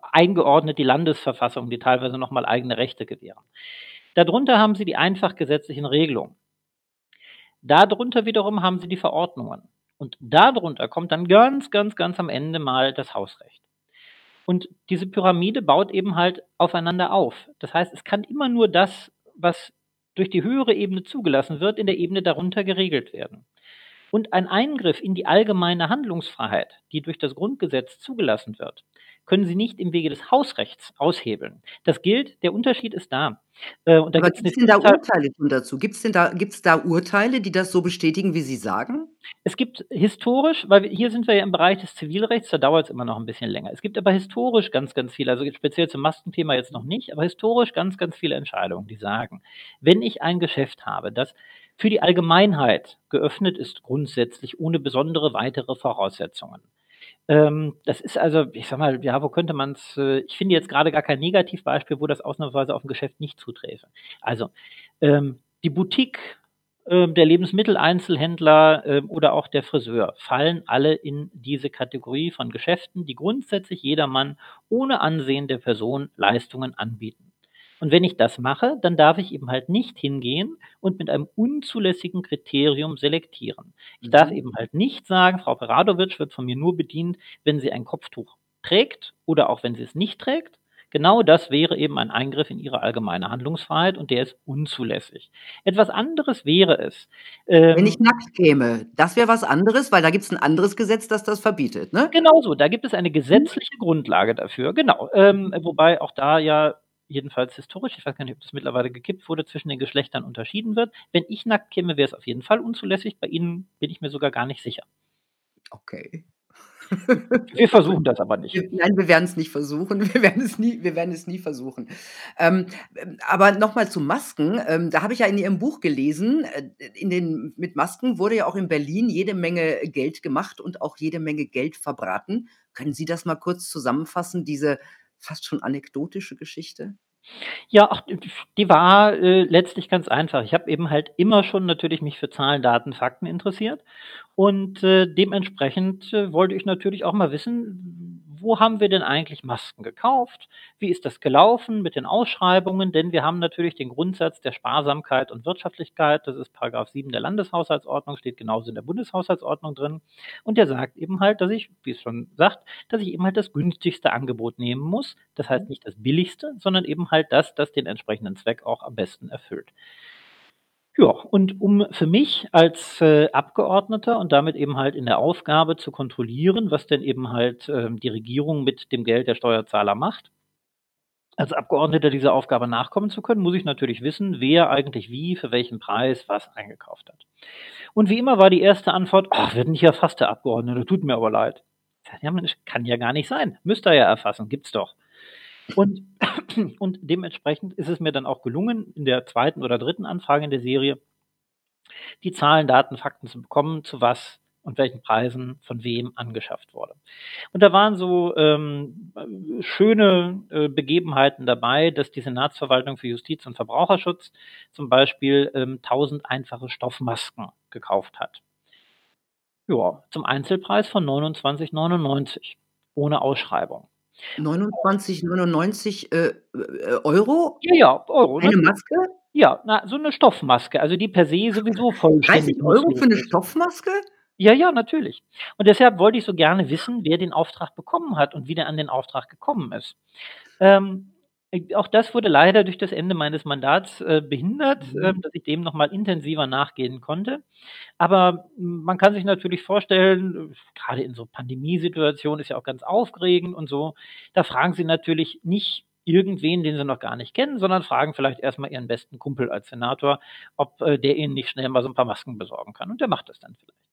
eingeordnet die Landesverfassung, die teilweise nochmal eigene Rechte gewähren. Darunter haben sie die einfach gesetzlichen Regelungen. Darunter wiederum haben sie die Verordnungen. Und darunter kommt dann ganz, ganz, ganz am Ende mal das Hausrecht. Und diese Pyramide baut eben halt aufeinander auf. Das heißt, es kann immer nur das, was durch die höhere Ebene zugelassen wird, in der Ebene darunter geregelt werden. Und ein Eingriff in die allgemeine Handlungsfreiheit, die durch das Grundgesetz zugelassen wird, können Sie nicht im Wege des Hausrechts aushebeln. Das gilt, der Unterschied ist da. Äh, und da Aber gibt es denn da Urteile dazu? Gibt es denn da, gibt's da Urteile, die das so bestätigen, wie Sie sagen? Es gibt historisch, weil wir, hier sind wir ja im Bereich des Zivilrechts, da dauert es immer noch ein bisschen länger. Es gibt aber historisch ganz, ganz viele, also speziell zum Maskenthema jetzt noch nicht, aber historisch ganz, ganz viele Entscheidungen, die sagen, wenn ich ein Geschäft habe, das für die Allgemeinheit geöffnet ist grundsätzlich ohne besondere weitere Voraussetzungen. Ähm, das ist also, ich sag mal, ja, wo könnte man es, äh, ich finde jetzt gerade gar kein Negativbeispiel, wo das ausnahmsweise auf ein Geschäft nicht zuträfe. Also, ähm, die Boutique, äh, der Lebensmitteleinzelhändler äh, oder auch der Friseur fallen alle in diese Kategorie von Geschäften, die grundsätzlich jedermann ohne Ansehen der Person Leistungen anbieten. Und wenn ich das mache, dann darf ich eben halt nicht hingehen und mit einem unzulässigen Kriterium selektieren. Ich mhm. darf eben halt nicht sagen, Frau Peradovic wird von mir nur bedient, wenn sie ein Kopftuch trägt oder auch wenn sie es nicht trägt. Genau das wäre eben ein Eingriff in ihre allgemeine Handlungsfreiheit und der ist unzulässig. Etwas anderes wäre es. Ähm, Wenn ich nackt käme, das wäre was anderes, weil da gibt es ein anderes Gesetz, das das verbietet, ne? Genau so, da gibt es eine gesetzliche Grundlage dafür, genau. Ähm, wobei auch da ja jedenfalls historisch, ich weiß gar nicht, ob das mittlerweile gekippt wurde, zwischen den Geschlechtern unterschieden wird. Wenn ich nackt käme, wäre es auf jeden Fall unzulässig. Bei Ihnen bin ich mir sogar gar nicht sicher. Okay. Wir versuchen das aber nicht. Nein, wir werden es nicht versuchen. Wir werden es nie, wir werden es nie versuchen. Ähm, aber nochmal zu Masken. Ähm, da habe ich ja in Ihrem Buch gelesen, äh, in den, mit Masken wurde ja auch in Berlin jede Menge Geld gemacht und auch jede Menge Geld verbraten. Können Sie das mal kurz zusammenfassen, diese fast schon anekdotische Geschichte? Ja, ach, die war äh, letztlich ganz einfach. Ich habe eben halt immer schon natürlich mich für Zahlen, Daten, Fakten interessiert und äh, dementsprechend äh, wollte ich natürlich auch mal wissen, wo haben wir denn eigentlich Masken gekauft? Wie ist das gelaufen mit den Ausschreibungen? Denn wir haben natürlich den Grundsatz der Sparsamkeit und Wirtschaftlichkeit. Das ist Paragraph 7 der Landeshaushaltsordnung, steht genauso in der Bundeshaushaltsordnung drin. Und der sagt eben halt, dass ich, wie es schon sagt, dass ich eben halt das günstigste Angebot nehmen muss. Das heißt nicht das billigste, sondern eben halt das, das den entsprechenden Zweck auch am besten erfüllt. Ja, und um für mich als äh, Abgeordneter und damit eben halt in der Aufgabe zu kontrollieren, was denn eben halt äh, die Regierung mit dem Geld der Steuerzahler macht, als Abgeordneter dieser Aufgabe nachkommen zu können, muss ich natürlich wissen, wer eigentlich wie, für welchen Preis was eingekauft hat. Und wie immer war die erste Antwort, ach, wird nicht erfasst, der Abgeordnete, tut mir aber leid. Ja, Mensch, kann ja gar nicht sein. Müsste er ja erfassen, gibt's doch. Und, und dementsprechend ist es mir dann auch gelungen, in der zweiten oder dritten Anfrage in der Serie die Zahlen, Daten, Fakten zu bekommen, zu was und welchen Preisen von wem angeschafft wurde. Und da waren so ähm, schöne äh, Begebenheiten dabei, dass die Senatsverwaltung für Justiz und Verbraucherschutz zum Beispiel ähm, 1000 einfache Stoffmasken gekauft hat. Ja, zum Einzelpreis von 29,99 ohne Ausschreibung. 29,99 äh, äh, Euro? Ja, ja, Euro. Eine Maske? Ja, na, so eine Stoffmaske, also die per se sowieso vollständig 30 Euro für eine Stoffmaske? Ja, ja, natürlich. Und deshalb wollte ich so gerne wissen, wer den Auftrag bekommen hat und wie der an den Auftrag gekommen ist. Ähm, auch das wurde leider durch das Ende meines Mandats äh, behindert, Mhm. äh, dass ich dem nochmal intensiver nachgehen konnte. Aber man kann sich natürlich vorstellen, gerade in so Pandemiesituationen ist ja auch ganz aufregend und so, da fragen sie natürlich nicht irgendwen, den sie noch gar nicht kennen, sondern fragen vielleicht erstmal ihren besten Kumpel als Senator, ob äh, der ihnen nicht schnell mal so ein paar Masken besorgen kann. Und der macht das dann vielleicht.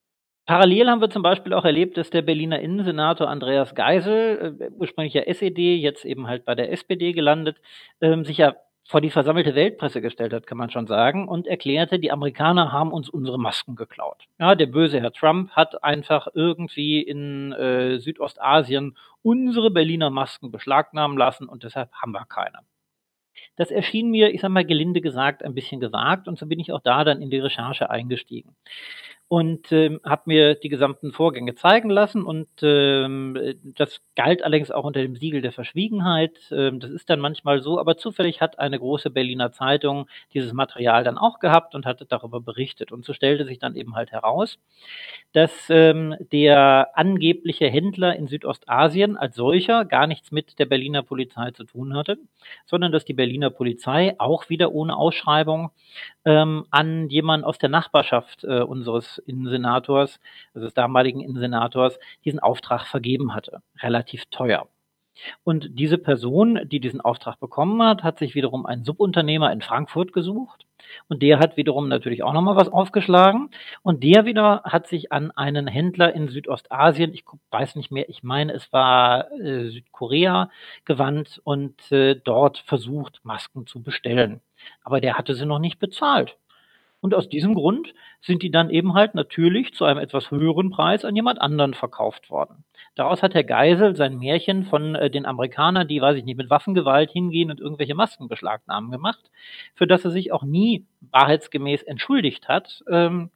Parallel haben wir zum Beispiel auch erlebt, dass der Berliner Innensenator Andreas Geisel, äh, ursprünglich ja SED, jetzt eben halt bei der SPD gelandet, ähm, sich ja vor die versammelte Weltpresse gestellt hat, kann man schon sagen, und erklärte, die Amerikaner haben uns unsere Masken geklaut. Ja, der böse Herr Trump hat einfach irgendwie in äh, Südostasien unsere Berliner Masken beschlagnahmen lassen und deshalb haben wir keine. Das erschien mir, ich sag mal gelinde gesagt, ein bisschen gewagt und so bin ich auch da dann in die Recherche eingestiegen und ähm, habe mir die gesamten Vorgänge zeigen lassen und ähm, das galt allerdings auch unter dem Siegel der Verschwiegenheit. Ähm, das ist dann manchmal so, aber zufällig hat eine große Berliner Zeitung dieses Material dann auch gehabt und hatte darüber berichtet. Und so stellte sich dann eben halt heraus, dass ähm, der angebliche Händler in Südostasien als solcher gar nichts mit der Berliner Polizei zu tun hatte, sondern dass die Berliner Polizei auch wieder ohne Ausschreibung ähm, an jemanden aus der Nachbarschaft äh, unseres Innensenators, also des damaligen Innensenators, diesen Auftrag vergeben hatte. Relativ teuer. Und diese Person, die diesen Auftrag bekommen hat, hat sich wiederum einen Subunternehmer in Frankfurt gesucht. Und der hat wiederum natürlich auch nochmal was aufgeschlagen. Und der wieder hat sich an einen Händler in Südostasien, ich weiß nicht mehr, ich meine, es war äh, Südkorea, gewandt und äh, dort versucht, Masken zu bestellen. Aber der hatte sie noch nicht bezahlt. Und aus diesem Grund sind die dann eben halt natürlich zu einem etwas höheren Preis an jemand anderen verkauft worden. Daraus hat Herr Geisel sein Märchen von äh, den Amerikanern, die, weiß ich nicht, mit Waffengewalt hingehen und irgendwelche Masken beschlagnahmen gemacht, für das er sich auch nie wahrheitsgemäß entschuldigt hat. Ähm,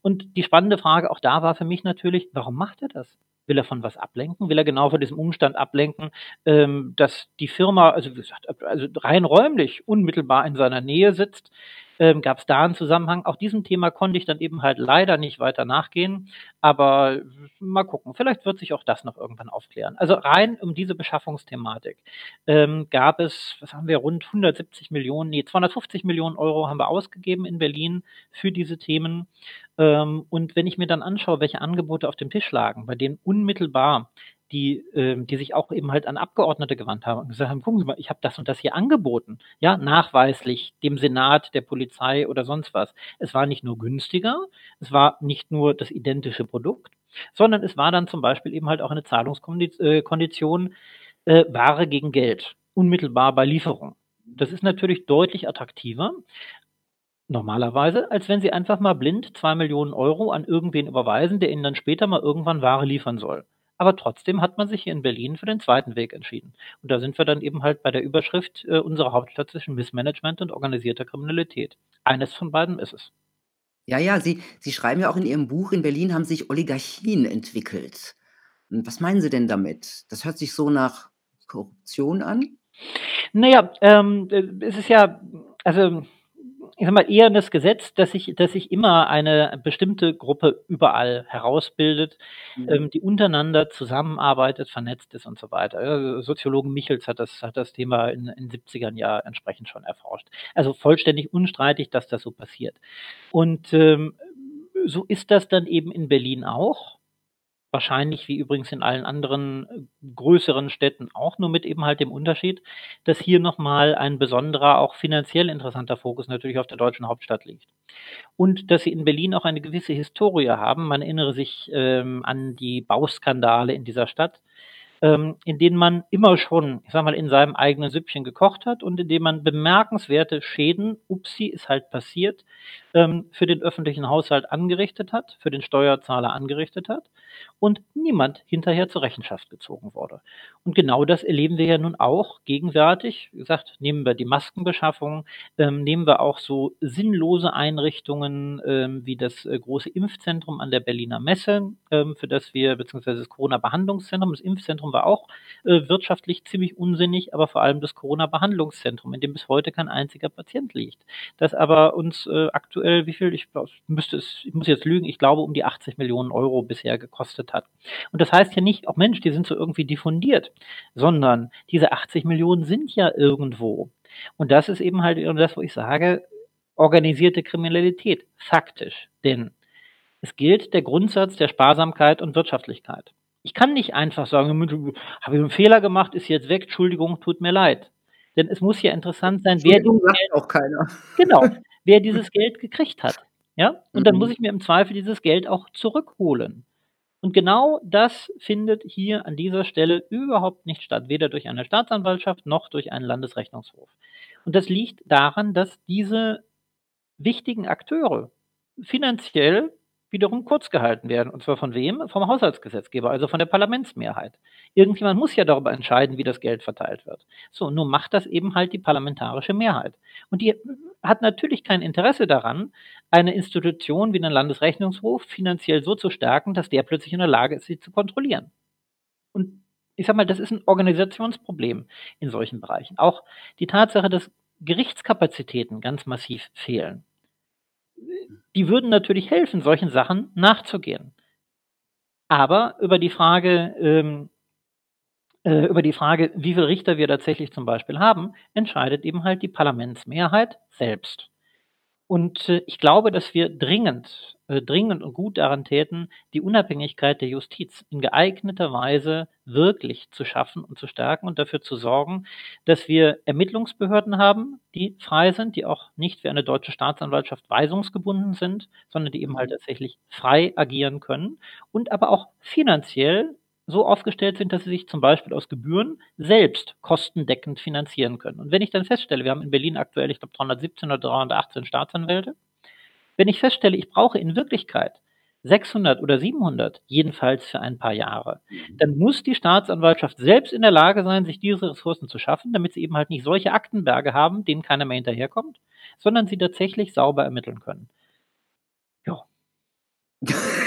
und die spannende Frage auch da war für mich natürlich, warum macht er das? Will er von was ablenken? Will er genau von diesem Umstand ablenken, ähm, dass die Firma, also wie gesagt, also rein räumlich unmittelbar in seiner Nähe sitzt? Ähm, Gab es da einen Zusammenhang? Auch diesem Thema konnte ich dann eben halt leider nicht weiter nachgehen, aber mal gucken. Vielleicht wird sich auch das noch irgendwann aufklären. Also rein um diese Beschaffungsthematik ähm, gab es, was haben wir, rund 170 Millionen, nee, 250 Millionen Euro haben wir ausgegeben in Berlin für diese Themen. Ähm, und wenn ich mir dann anschaue, welche Angebote auf dem Tisch lagen, bei denen unmittelbar die, ähm, die sich auch eben halt an Abgeordnete gewandt haben und gesagt haben, gucken Sie mal, ich habe das und das hier angeboten, ja, nachweislich dem Senat, der Polizei oder sonst was. Es war nicht nur günstiger, es war nicht nur das identische Produkt, sondern es war dann zum Beispiel eben halt auch eine Zahlungskondition äh, Ware gegen Geld, unmittelbar bei Lieferung. Das ist natürlich deutlich attraktiver, normalerweise, als wenn Sie einfach mal blind zwei Millionen Euro an irgendwen überweisen, der Ihnen dann später mal irgendwann Ware liefern soll. Aber trotzdem hat man sich hier in Berlin für den zweiten Weg entschieden. Und da sind wir dann eben halt bei der Überschrift äh, unserer Hauptstadt zwischen Missmanagement und organisierter Kriminalität. Eines von beiden ist es. Ja, ja, Sie, Sie schreiben ja auch in Ihrem Buch, in Berlin haben sich Oligarchien entwickelt. Was meinen Sie denn damit? Das hört sich so nach Korruption an? Naja, ähm, es ist ja, also ich sag mal, eher das Gesetz, dass sich, dass sich immer eine bestimmte Gruppe überall herausbildet, Mhm. ähm, die untereinander zusammenarbeitet, vernetzt ist und so weiter. Soziologen Michels hat das, hat das Thema in den 70ern ja entsprechend schon erforscht. Also vollständig unstreitig, dass das so passiert. Und ähm, so ist das dann eben in Berlin auch. Wahrscheinlich wie übrigens in allen anderen äh, größeren Städten auch, nur mit eben halt dem Unterschied, dass hier nochmal ein besonderer, auch finanziell interessanter Fokus natürlich auf der deutschen Hauptstadt liegt. Und dass sie in Berlin auch eine gewisse Historie haben. Man erinnere sich ähm, an die Bauskandale in dieser Stadt ähm, in denen man immer schon, ich sag mal, in seinem eigenen Süppchen gekocht hat und in dem man bemerkenswerte Schäden, upsi, ist halt passiert, ähm, für den öffentlichen Haushalt angerichtet hat, für den Steuerzahler angerichtet hat und niemand hinterher zur Rechenschaft gezogen wurde. Und genau das erleben wir ja nun auch gegenwärtig. Wie gesagt, nehmen wir die Maskenbeschaffung, ähm, nehmen wir auch so sinnlose Einrichtungen ähm, wie das äh, große Impfzentrum an der Berliner Messe, ähm, für das wir, beziehungsweise das Corona-Behandlungszentrum, das Impfzentrum war auch äh, wirtschaftlich ziemlich unsinnig, aber vor allem das Corona-Behandlungszentrum, in dem bis heute kein einziger Patient liegt. Das aber uns äh, aktuell, wie viel, ich müsste es, ich muss jetzt lügen, ich glaube um die 80 Millionen Euro bisher gekostet hat. Und das heißt ja nicht, auch Mensch, die sind so irgendwie diffundiert, sondern diese 80 Millionen sind ja irgendwo. Und das ist eben halt das, wo ich sage, organisierte Kriminalität, faktisch. Denn es gilt der Grundsatz der Sparsamkeit und Wirtschaftlichkeit. Ich kann nicht einfach sagen, habe ich einen Fehler gemacht, ist jetzt weg, Entschuldigung, tut mir leid. Denn es muss ja interessant sein, wer dieses Geld, auch keiner. Genau, wer dieses Geld gekriegt hat. Ja? Und dann mhm. muss ich mir im Zweifel dieses Geld auch zurückholen. Und genau das findet hier an dieser Stelle überhaupt nicht statt, weder durch eine Staatsanwaltschaft noch durch einen Landesrechnungshof. Und das liegt daran, dass diese wichtigen Akteure finanziell wiederum kurz gehalten werden. Und zwar von wem? Vom Haushaltsgesetzgeber, also von der Parlamentsmehrheit. Irgendjemand muss ja darüber entscheiden, wie das Geld verteilt wird. So, nun macht das eben halt die parlamentarische Mehrheit. Und die hat natürlich kein Interesse daran, eine Institution wie den Landesrechnungshof finanziell so zu stärken, dass der plötzlich in der Lage ist, sie zu kontrollieren. Und ich sag mal, das ist ein Organisationsproblem in solchen Bereichen. Auch die Tatsache, dass Gerichtskapazitäten ganz massiv fehlen die würden natürlich helfen, solchen Sachen nachzugehen. Aber über die Frage, ähm, äh, über die Frage, wie viele Richter wir tatsächlich zum Beispiel haben, entscheidet eben halt die Parlamentsmehrheit selbst. Und äh, ich glaube, dass wir dringend, äh, dringend und gut daran täten, die Unabhängigkeit der Justiz in geeigneter Weise wirklich zu schaffen und zu stärken und dafür zu sorgen, dass wir Ermittlungsbehörden haben, die frei sind, die auch nicht wie eine deutsche Staatsanwaltschaft weisungsgebunden sind, sondern die eben halt tatsächlich frei agieren können und aber auch finanziell so aufgestellt sind, dass sie sich zum Beispiel aus Gebühren selbst kostendeckend finanzieren können. Und wenn ich dann feststelle, wir haben in Berlin aktuell, ich glaube, 317 oder 318 Staatsanwälte, wenn ich feststelle, ich brauche in Wirklichkeit 600 oder 700, jedenfalls für ein paar Jahre, mhm. dann muss die Staatsanwaltschaft selbst in der Lage sein, sich diese Ressourcen zu schaffen, damit sie eben halt nicht solche Aktenberge haben, denen keiner mehr hinterherkommt, sondern sie tatsächlich sauber ermitteln können. Ja.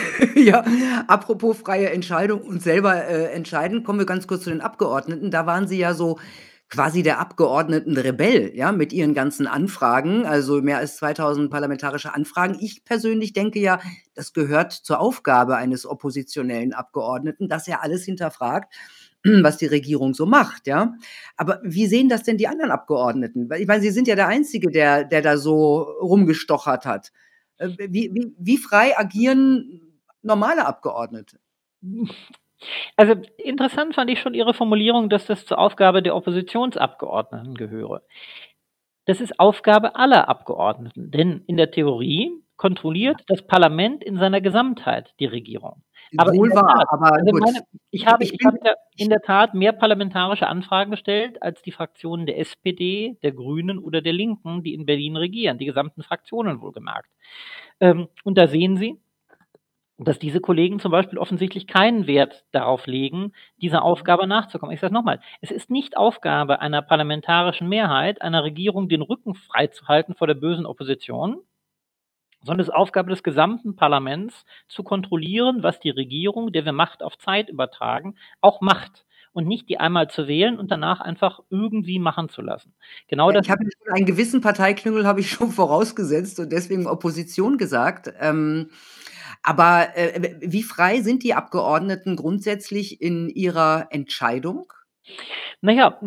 ja, apropos freie Entscheidung und selber äh, entscheiden, kommen wir ganz kurz zu den Abgeordneten. Da waren Sie ja so quasi der Abgeordnetenrebell, ja, mit Ihren ganzen Anfragen, also mehr als 2000 parlamentarische Anfragen. Ich persönlich denke ja, das gehört zur Aufgabe eines oppositionellen Abgeordneten, dass er alles hinterfragt was die Regierung so macht, ja. Aber wie sehen das denn die anderen Abgeordneten? Ich meine, Sie sind ja der Einzige, der, der da so rumgestochert hat. Äh, wie, wie, wie frei agieren normale Abgeordnete? Also interessant fand ich schon Ihre Formulierung, dass das zur Aufgabe der Oppositionsabgeordneten gehöre. Das ist Aufgabe aller Abgeordneten, denn in der Theorie kontrolliert das Parlament in seiner Gesamtheit die Regierung. Aber Wohl wahr, Tat, aber also meine, ich habe, ich, ich habe in der Tat mehr parlamentarische Anfragen gestellt als die Fraktionen der SPD, der Grünen oder der Linken, die in Berlin regieren, die gesamten Fraktionen wohlgemerkt. Ähm, und da sehen Sie, dass diese Kollegen zum Beispiel offensichtlich keinen Wert darauf legen, dieser Aufgabe nachzukommen. Ich sage nochmal, es ist nicht Aufgabe einer parlamentarischen Mehrheit, einer Regierung den Rücken freizuhalten vor der bösen Opposition, sondern es ist Aufgabe des gesamten Parlaments zu kontrollieren, was die Regierung, der wir Macht auf Zeit übertragen, auch macht und nicht die einmal zu wählen und danach einfach irgendwie machen zu lassen. Genau das. Ich habe einen gewissen Parteiklüngel habe ich schon vorausgesetzt und deswegen Opposition gesagt. Ähm, aber äh, wie frei sind die Abgeordneten grundsätzlich in ihrer Entscheidung? Naja,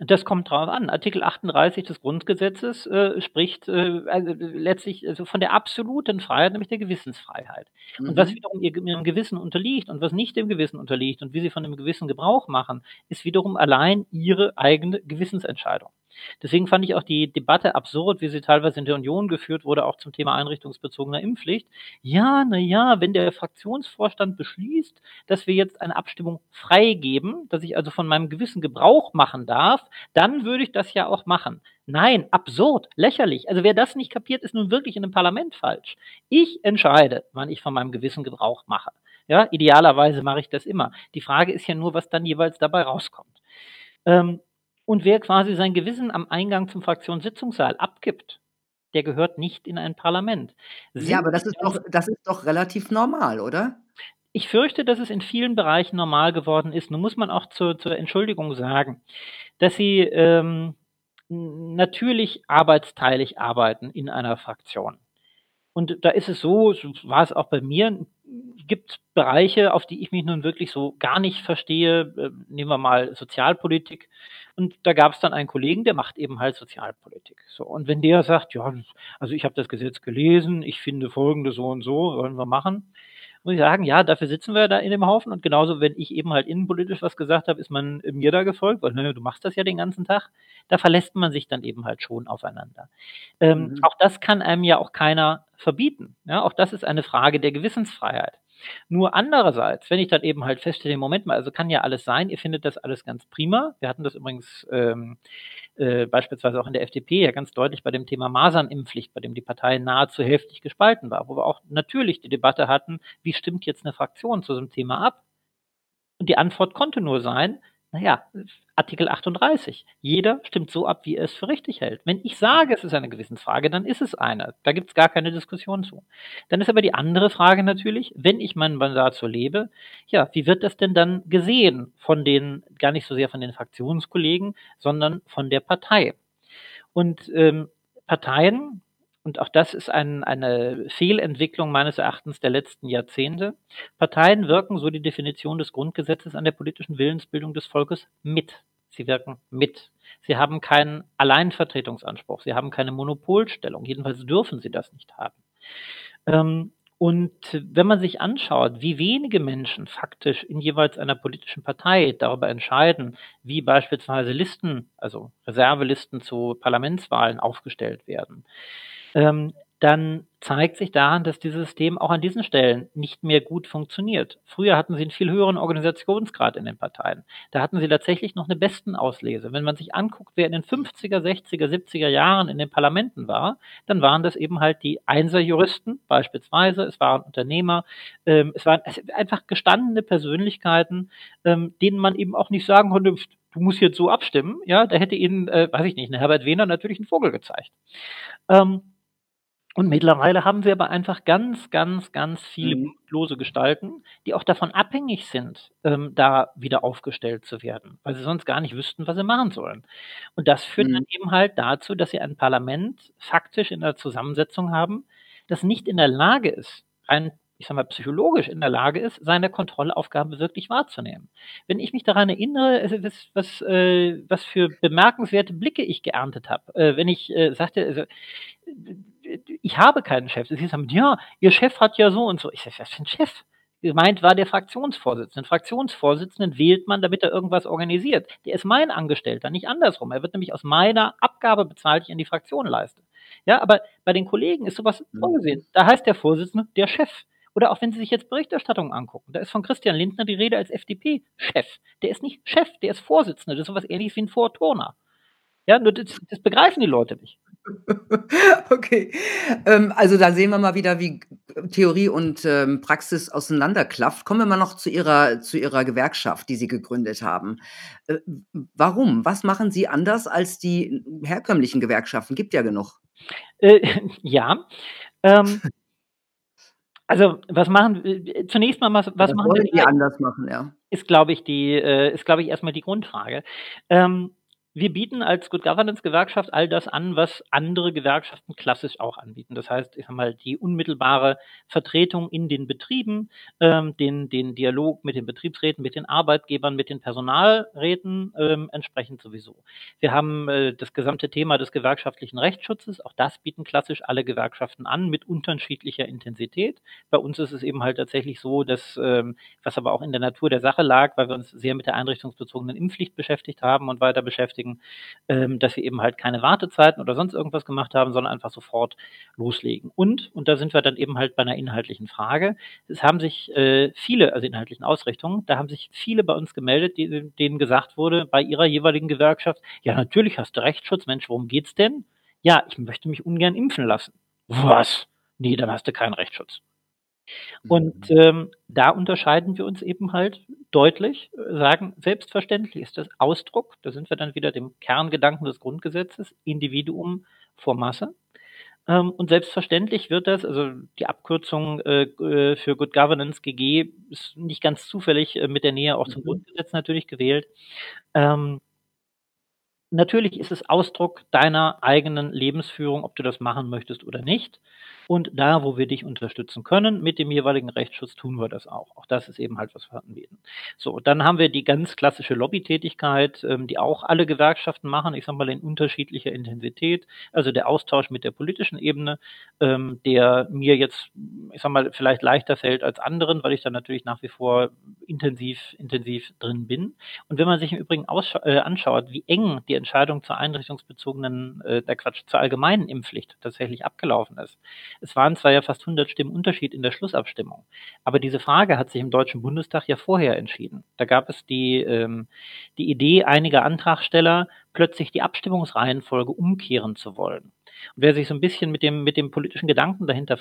das kommt drauf an. Artikel 38 des Grundgesetzes äh, spricht äh, also letztlich also von der absoluten Freiheit, nämlich der Gewissensfreiheit. Und was Mhm. wiederum ihr, ihrem Gewissen unterliegt und was nicht dem Gewissen unterliegt und wie sie von dem Gewissen Gebrauch machen, ist wiederum allein ihre eigene Gewissensentscheidung. Deswegen fand ich auch die Debatte absurd, wie sie teilweise in der Union geführt wurde, auch zum Thema einrichtungsbezogener Impfpflicht. Ja, na ja, wenn der Fraktionsvorstand beschließt, dass wir jetzt eine Abstimmung freigeben, dass ich also von meinem Gewissen Gebrauch machen darf, dann würde ich das ja auch machen. Nein, absurd, lächerlich. Also wer das nicht kapiert, ist nun wirklich in einem Parlament falsch. Ich entscheide, wann ich von meinem Gewissen Gebrauch mache. Ja, idealerweise mache ich das immer. Die Frage ist ja nur, was dann jeweils dabei rauskommt. Ähm, und wer quasi sein Gewissen am Eingang zum Fraktionssitzungssaal abgibt, der gehört nicht in ein Parlament. Ja, Sind aber das ist doch das ist doch relativ normal, oder? Ich fürchte, dass es in vielen Bereichen normal geworden ist. Nun muss man auch zur, zur Entschuldigung sagen, dass sie ähm, natürlich arbeitsteilig arbeiten in einer Fraktion. Und da ist es so, so war es auch bei mir, gibt Bereiche, auf die ich mich nun wirklich so gar nicht verstehe. Äh, Nehmen wir mal Sozialpolitik. Und da gab es dann einen Kollegen, der macht eben halt Sozialpolitik. So, und wenn der sagt, ja, also ich habe das Gesetz gelesen, ich finde folgende so und so, wollen wir machen, muss ich sagen, ja, dafür sitzen wir da in dem Haufen. Und genauso, wenn ich eben halt innenpolitisch was gesagt habe, ist man mir da gefolgt, weil ne, du machst das ja den ganzen Tag. Da verlässt man sich dann eben halt schon aufeinander. Ähm, Mhm. auch das kann einem ja auch keiner verbieten. Ja, auch das ist eine Frage der Gewissensfreiheit. Nur andererseits, wenn ich dann eben halt feststelle, Moment mal, also kann ja alles sein, ihr findet das alles ganz prima. Wir hatten das übrigens ähm, äh, beispielsweise auch in der FDP ja ganz deutlich bei dem Thema Masernimpfpflicht, bei dem die Partei nahezu heftig gespalten war, wo wir auch natürlich die Debatte hatten, wie stimmt jetzt eine Fraktion zu diesem Thema ab? Und die Antwort konnte nur sein, naja, Artikel 38. Jeder stimmt so ab, wie er es für richtig hält. Wenn ich sage, es ist eine Gewissensfrage, dann ist es eine. Da gibt es gar keine Diskussion zu. Dann ist aber die andere Frage natürlich, wenn ich mein Mandat so lebe, ja, wie wird das denn dann gesehen von den, gar nicht so sehr von den Fraktionskollegen, sondern von der Partei? Und ähm, Parteien, und auch das ist ein, eine Fehlentwicklung meines Erachtens der letzten Jahrzehnte, Parteien wirken, so die Definition des Grundgesetzes, an der politischen Willensbildung des Volkes mit. Sie wirken mit. Sie haben keinen Alleinvertretungsanspruch. Sie haben keine Monopolstellung. Jedenfalls dürfen sie das nicht haben. Ähm, und wenn man sich anschaut, wie wenige Menschen faktisch in jeweils einer politischen Partei darüber entscheiden, wie beispielsweise Listen, also Reservelisten zu Parlamentswahlen aufgestellt werden, ähm, dann zeigt sich daran, dass dieses System auch an diesen Stellen nicht mehr gut funktioniert. Früher hatten sie einen viel höheren Organisationsgrad in den Parteien. Da hatten sie tatsächlich noch eine besten Auslese. Wenn man sich anguckt, wer in den 50er, 60er, 70er Jahren in den Parlamenten war, dann waren das eben halt die Einserjuristen beispielsweise, es waren Unternehmer, ähm, es waren einfach gestandene Persönlichkeiten, ähm, denen man eben auch nicht sagen konnte, du musst jetzt so abstimmen. Ja, da hätte ihnen, äh, weiß ich nicht, eine Herbert Wehner natürlich einen Vogel gezeigt. Ähm, und mittlerweile haben wir aber einfach ganz, ganz, ganz viele Mhm. lose Gestalten, die auch davon abhängig sind, ähm, da wieder aufgestellt zu werden, weil sie sonst gar nicht wüssten, was sie machen sollen. Und das führt dann Mhm. eben halt dazu, dass sie ein Parlament faktisch in der Zusammensetzung haben, das nicht in der Lage ist, rein, ich sag mal, psychologisch in der Lage ist, seine Kontrollaufgabe wirklich wahrzunehmen. Wenn ich mich daran erinnere, was, was, äh, was für bemerkenswerte Blicke ich geerntet habe, äh, wenn ich äh, sagte, also, ich habe keinen Chef. Sie sagen, ja, Ihr Chef hat ja so und so. Ich sage, was für ein Chef? Gemeint war der Fraktionsvorsitzende. Den Fraktionsvorsitzenden wählt man, damit er irgendwas organisiert. Der ist mein Angestellter, nicht andersrum. Er wird nämlich aus meiner Abgabe bezahlt, die ich an die Fraktion leiste. Ja, aber bei den Kollegen ist sowas Mhm. vorgesehen. Da heißt der Vorsitzende der Chef. Oder auch wenn Sie sich jetzt Berichterstattungen angucken, da ist von Christian Lindner die Rede als FDP-Chef. Der ist nicht Chef, der ist Vorsitzender. Das ist sowas ähnliches wie ein Vorturner. Ja, nur das, das begreifen die Leute nicht. Okay. Ähm, also da sehen wir mal wieder, wie Theorie und ähm, Praxis auseinanderklafft. Kommen wir mal noch zu Ihrer, zu Ihrer Gewerkschaft, die Sie gegründet haben. Äh, warum? Was machen Sie anders als die herkömmlichen Gewerkschaften? Gibt ja genug. Äh, ja. Ähm, also was machen zunächst mal was, was machen wollen wir die anders machen, ja? ist glaube ich die äh, ist glaube ich erstmal die Grundfrage. Ähm, wir bieten als Good Governance Gewerkschaft all das an, was andere Gewerkschaften klassisch auch anbieten. Das heißt, ich sag mal, die unmittelbare Vertretung in den Betrieben, ähm, den, den Dialog mit den Betriebsräten, mit den Arbeitgebern, mit den Personalräten ähm, entsprechend sowieso. Wir haben äh, das gesamte Thema des gewerkschaftlichen Rechtsschutzes, auch das bieten klassisch alle Gewerkschaften an mit unterschiedlicher Intensität. Bei uns ist es eben halt tatsächlich so, dass, ähm, was aber auch in der Natur der Sache lag, weil wir uns sehr mit der einrichtungsbezogenen Impfpflicht beschäftigt haben und weiter beschäftigen, beschäftigen, ähm, dass wir eben halt keine Wartezeiten oder sonst irgendwas gemacht haben, sondern einfach sofort loslegen. Und, und da sind wir dann eben halt bei einer inhaltlichen Frage, es haben sich äh, viele, also inhaltlichen Ausrichtungen, da haben sich viele bei uns gemeldet, die, denen gesagt wurde, bei ihrer jeweiligen Gewerkschaft, ja, natürlich hast du Rechtsschutz, Mensch, worum geht's denn? Ja, ich möchte mich ungern impfen lassen. Was? Nee, dann hast du keinen Rechtsschutz. Und mhm. ähm, da unterscheiden wir uns eben halt deutlich, sagen, selbstverständlich ist das Ausdruck, da sind wir dann wieder dem Kerngedanken des Grundgesetzes, Individuum vor Masse. Ähm, und selbstverständlich wird das, also die Abkürzung äh, äh für Good Governance GG ist nicht ganz zufällig äh, mit der Nähe auch zum mhm. Grundgesetz natürlich gewählt. Ähm, natürlich ist es Ausdruck deiner eigenen Lebensführung, ob du das machen möchtest oder nicht. Und da, wo wir dich unterstützen können, mit dem jeweiligen Rechtsschutz tun wir das auch. Auch das ist eben halt, was wir anbieten. So, dann haben wir die ganz klassische Lobbytätigkeit, ähm, die auch alle Gewerkschaften machen, ich sag mal in unterschiedlicher Intensität. Also der Austausch mit der politischen Ebene, ähm, der mir jetzt, ich sag mal, vielleicht leichter fällt als anderen, weil ich da natürlich nach wie vor intensiv, intensiv drin bin. Und wenn man sich im Übrigen äh, anschaut, wie eng die Entscheidung zur einrichtungsbezogenen, äh, der Quatsch, zur allgemeinen Impfpflicht tatsächlich abgelaufen ist, es waren zwar ja fast 100 Stimmen Unterschied in der Schlussabstimmung, aber diese Frage hat sich im Deutschen Bundestag ja vorher entschieden. Da gab es die, ähm, die Idee einiger Antragsteller, plötzlich die Abstimmungsreihenfolge umkehren zu wollen. Und wer sich so ein bisschen mit dem, mit dem politischen Gedanken dahinter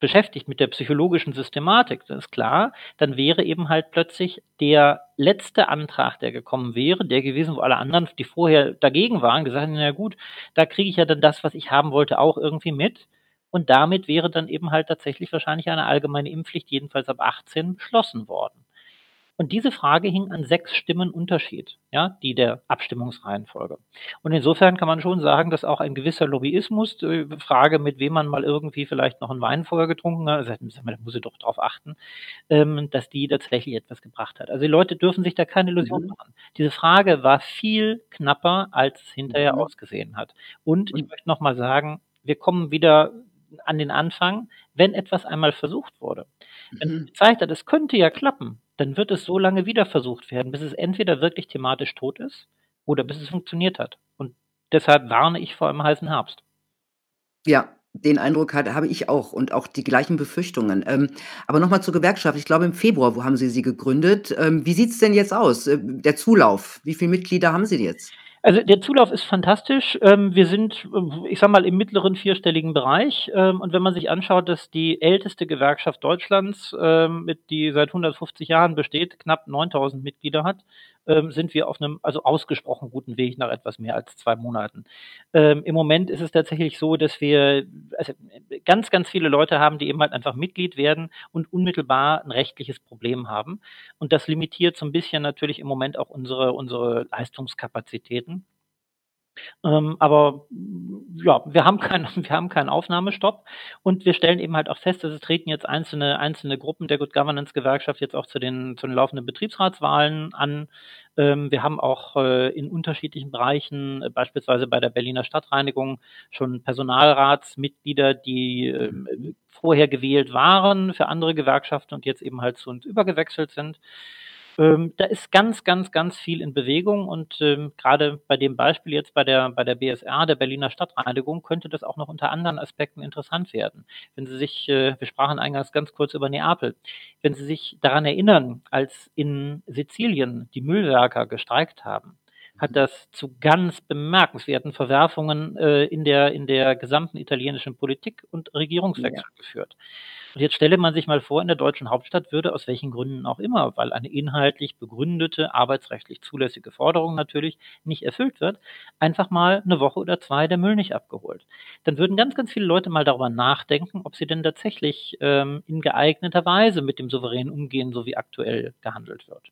beschäftigt mit der psychologischen Systematik, das ist klar, dann wäre eben halt plötzlich der letzte Antrag, der gekommen wäre, der gewesen, wo alle anderen, die vorher dagegen waren, gesagt haben, na gut, da kriege ich ja dann das, was ich haben wollte, auch irgendwie mit. Und damit wäre dann eben halt tatsächlich wahrscheinlich eine allgemeine Impfpflicht, jedenfalls ab 18, beschlossen worden. Und diese Frage hing an sechs Stimmen Unterschied, ja, die der Abstimmungsreihenfolge. Und insofern kann man schon sagen, dass auch ein gewisser Lobbyismus, die Frage, mit wem man mal irgendwie vielleicht noch einen Wein vorher getrunken hat, also, da muss ich doch darauf achten, ähm, dass die tatsächlich etwas gebracht hat. Also die Leute dürfen sich da keine Illusion mhm. machen. Diese Frage war viel knapper, als es hinterher mhm. ausgesehen hat. Und ich möchte nochmal sagen, wir kommen wieder an den Anfang, wenn etwas einmal versucht wurde. Wenn mhm. gezeigt hat, es könnte ja klappen, dann wird es so lange wieder versucht werden, bis es entweder wirklich thematisch tot ist oder bis es funktioniert hat. Und deshalb warne ich vor einem heißen Herbst. Ja, den Eindruck hat, habe ich auch und auch die gleichen Befürchtungen. Ähm, aber nochmal zur Gewerkschaft. Ich glaube, im Februar, wo haben Sie sie gegründet? Ähm, wie sieht es denn jetzt aus? Äh, der Zulauf, wie viele Mitglieder haben Sie jetzt? Also der Zulauf ist fantastisch. Ähm, wir sind, ich sag mal, im mittleren vierstelligen Bereich. Ähm, und wenn man sich anschaut, dass die älteste Gewerkschaft Deutschlands, ähm, mit, die seit 150 Jahren besteht, knapp 9000 Mitglieder hat, ähm, sind wir auf einem also ausgesprochen guten Weg nach etwas mehr als zwei Monaten. Ähm, Im Moment ist es tatsächlich so, dass wir also ganz, ganz viele Leute haben, die eben halt einfach Mitglied werden und unmittelbar ein rechtliches Problem haben. Und das limitiert so ein bisschen natürlich im Moment auch unsere, unsere Leistungskapazitäten. Ähm, aber ja, wir haben keinen, wir haben keinen Aufnahmestopp und wir stellen eben halt auch fest, dass es treten jetzt einzelne, einzelne Gruppen der Good Governance Gewerkschaft jetzt auch zu den, zu den laufenden Betriebsratswahlen an. Ähm, wir haben auch äh, in unterschiedlichen Bereichen, äh, beispielsweise bei der Berliner Stadtreinigung, schon Personalratsmitglieder, die äh, vorher gewählt waren für andere Gewerkschaften und jetzt eben halt zu uns übergewechselt sind. Ähm, da ist ganz, ganz, ganz viel in Bewegung und ähm, gerade bei dem Beispiel jetzt bei der, bei der BSR, der Berliner Stadtreinigung, könnte das auch noch unter anderen Aspekten interessant werden. Wenn Sie sich, äh, wir sprachen eingangs ganz kurz über Neapel, wenn Sie sich daran erinnern, als in Sizilien die Müllwerker gestreikt haben, hat das zu ganz bemerkenswerten Verwerfungen äh, in, der, in der gesamten italienischen Politik und Regierungswechsel ja. geführt. Und jetzt stelle man sich mal vor, in der deutschen Hauptstadt würde aus welchen Gründen auch immer, weil eine inhaltlich begründete, arbeitsrechtlich zulässige Forderung natürlich nicht erfüllt wird, einfach mal eine Woche oder zwei der Müll nicht abgeholt. Dann würden ganz, ganz viele Leute mal darüber nachdenken, ob sie denn tatsächlich ähm, in geeigneter Weise mit dem Souverän umgehen, so wie aktuell gehandelt wird.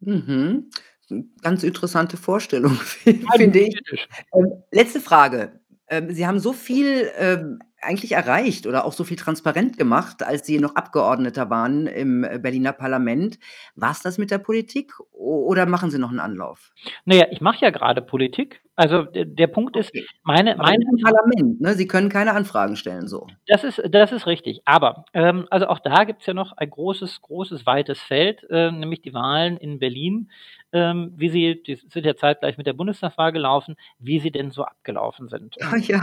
Mhm. ganz interessante Vorstellung, finde ich. Ähm, letzte Frage. Ähm, Sie haben so viel, ähm, eigentlich erreicht oder auch so viel transparent gemacht, als Sie noch Abgeordneter waren im, äh, Berliner Parlament. War's das mit der Politik oder machen Sie noch 'n Anlauf? Na ja, ich mache ja grade Politik. Also, der Punkt ist, meine Aber meine im Parlament, ne? Sie können keine Anfragen stellen so. Das ist das ist richtig. Aber, ähm, also auch da gibt's ja noch ein großes großes, weites Feld, äh, nämlich die Wahlen in Berlin, ähm, wie sie die sind ja zeitgleich mit der Bundestagswahl gelaufen, wie sie denn so abgelaufen sind. Ah, ja.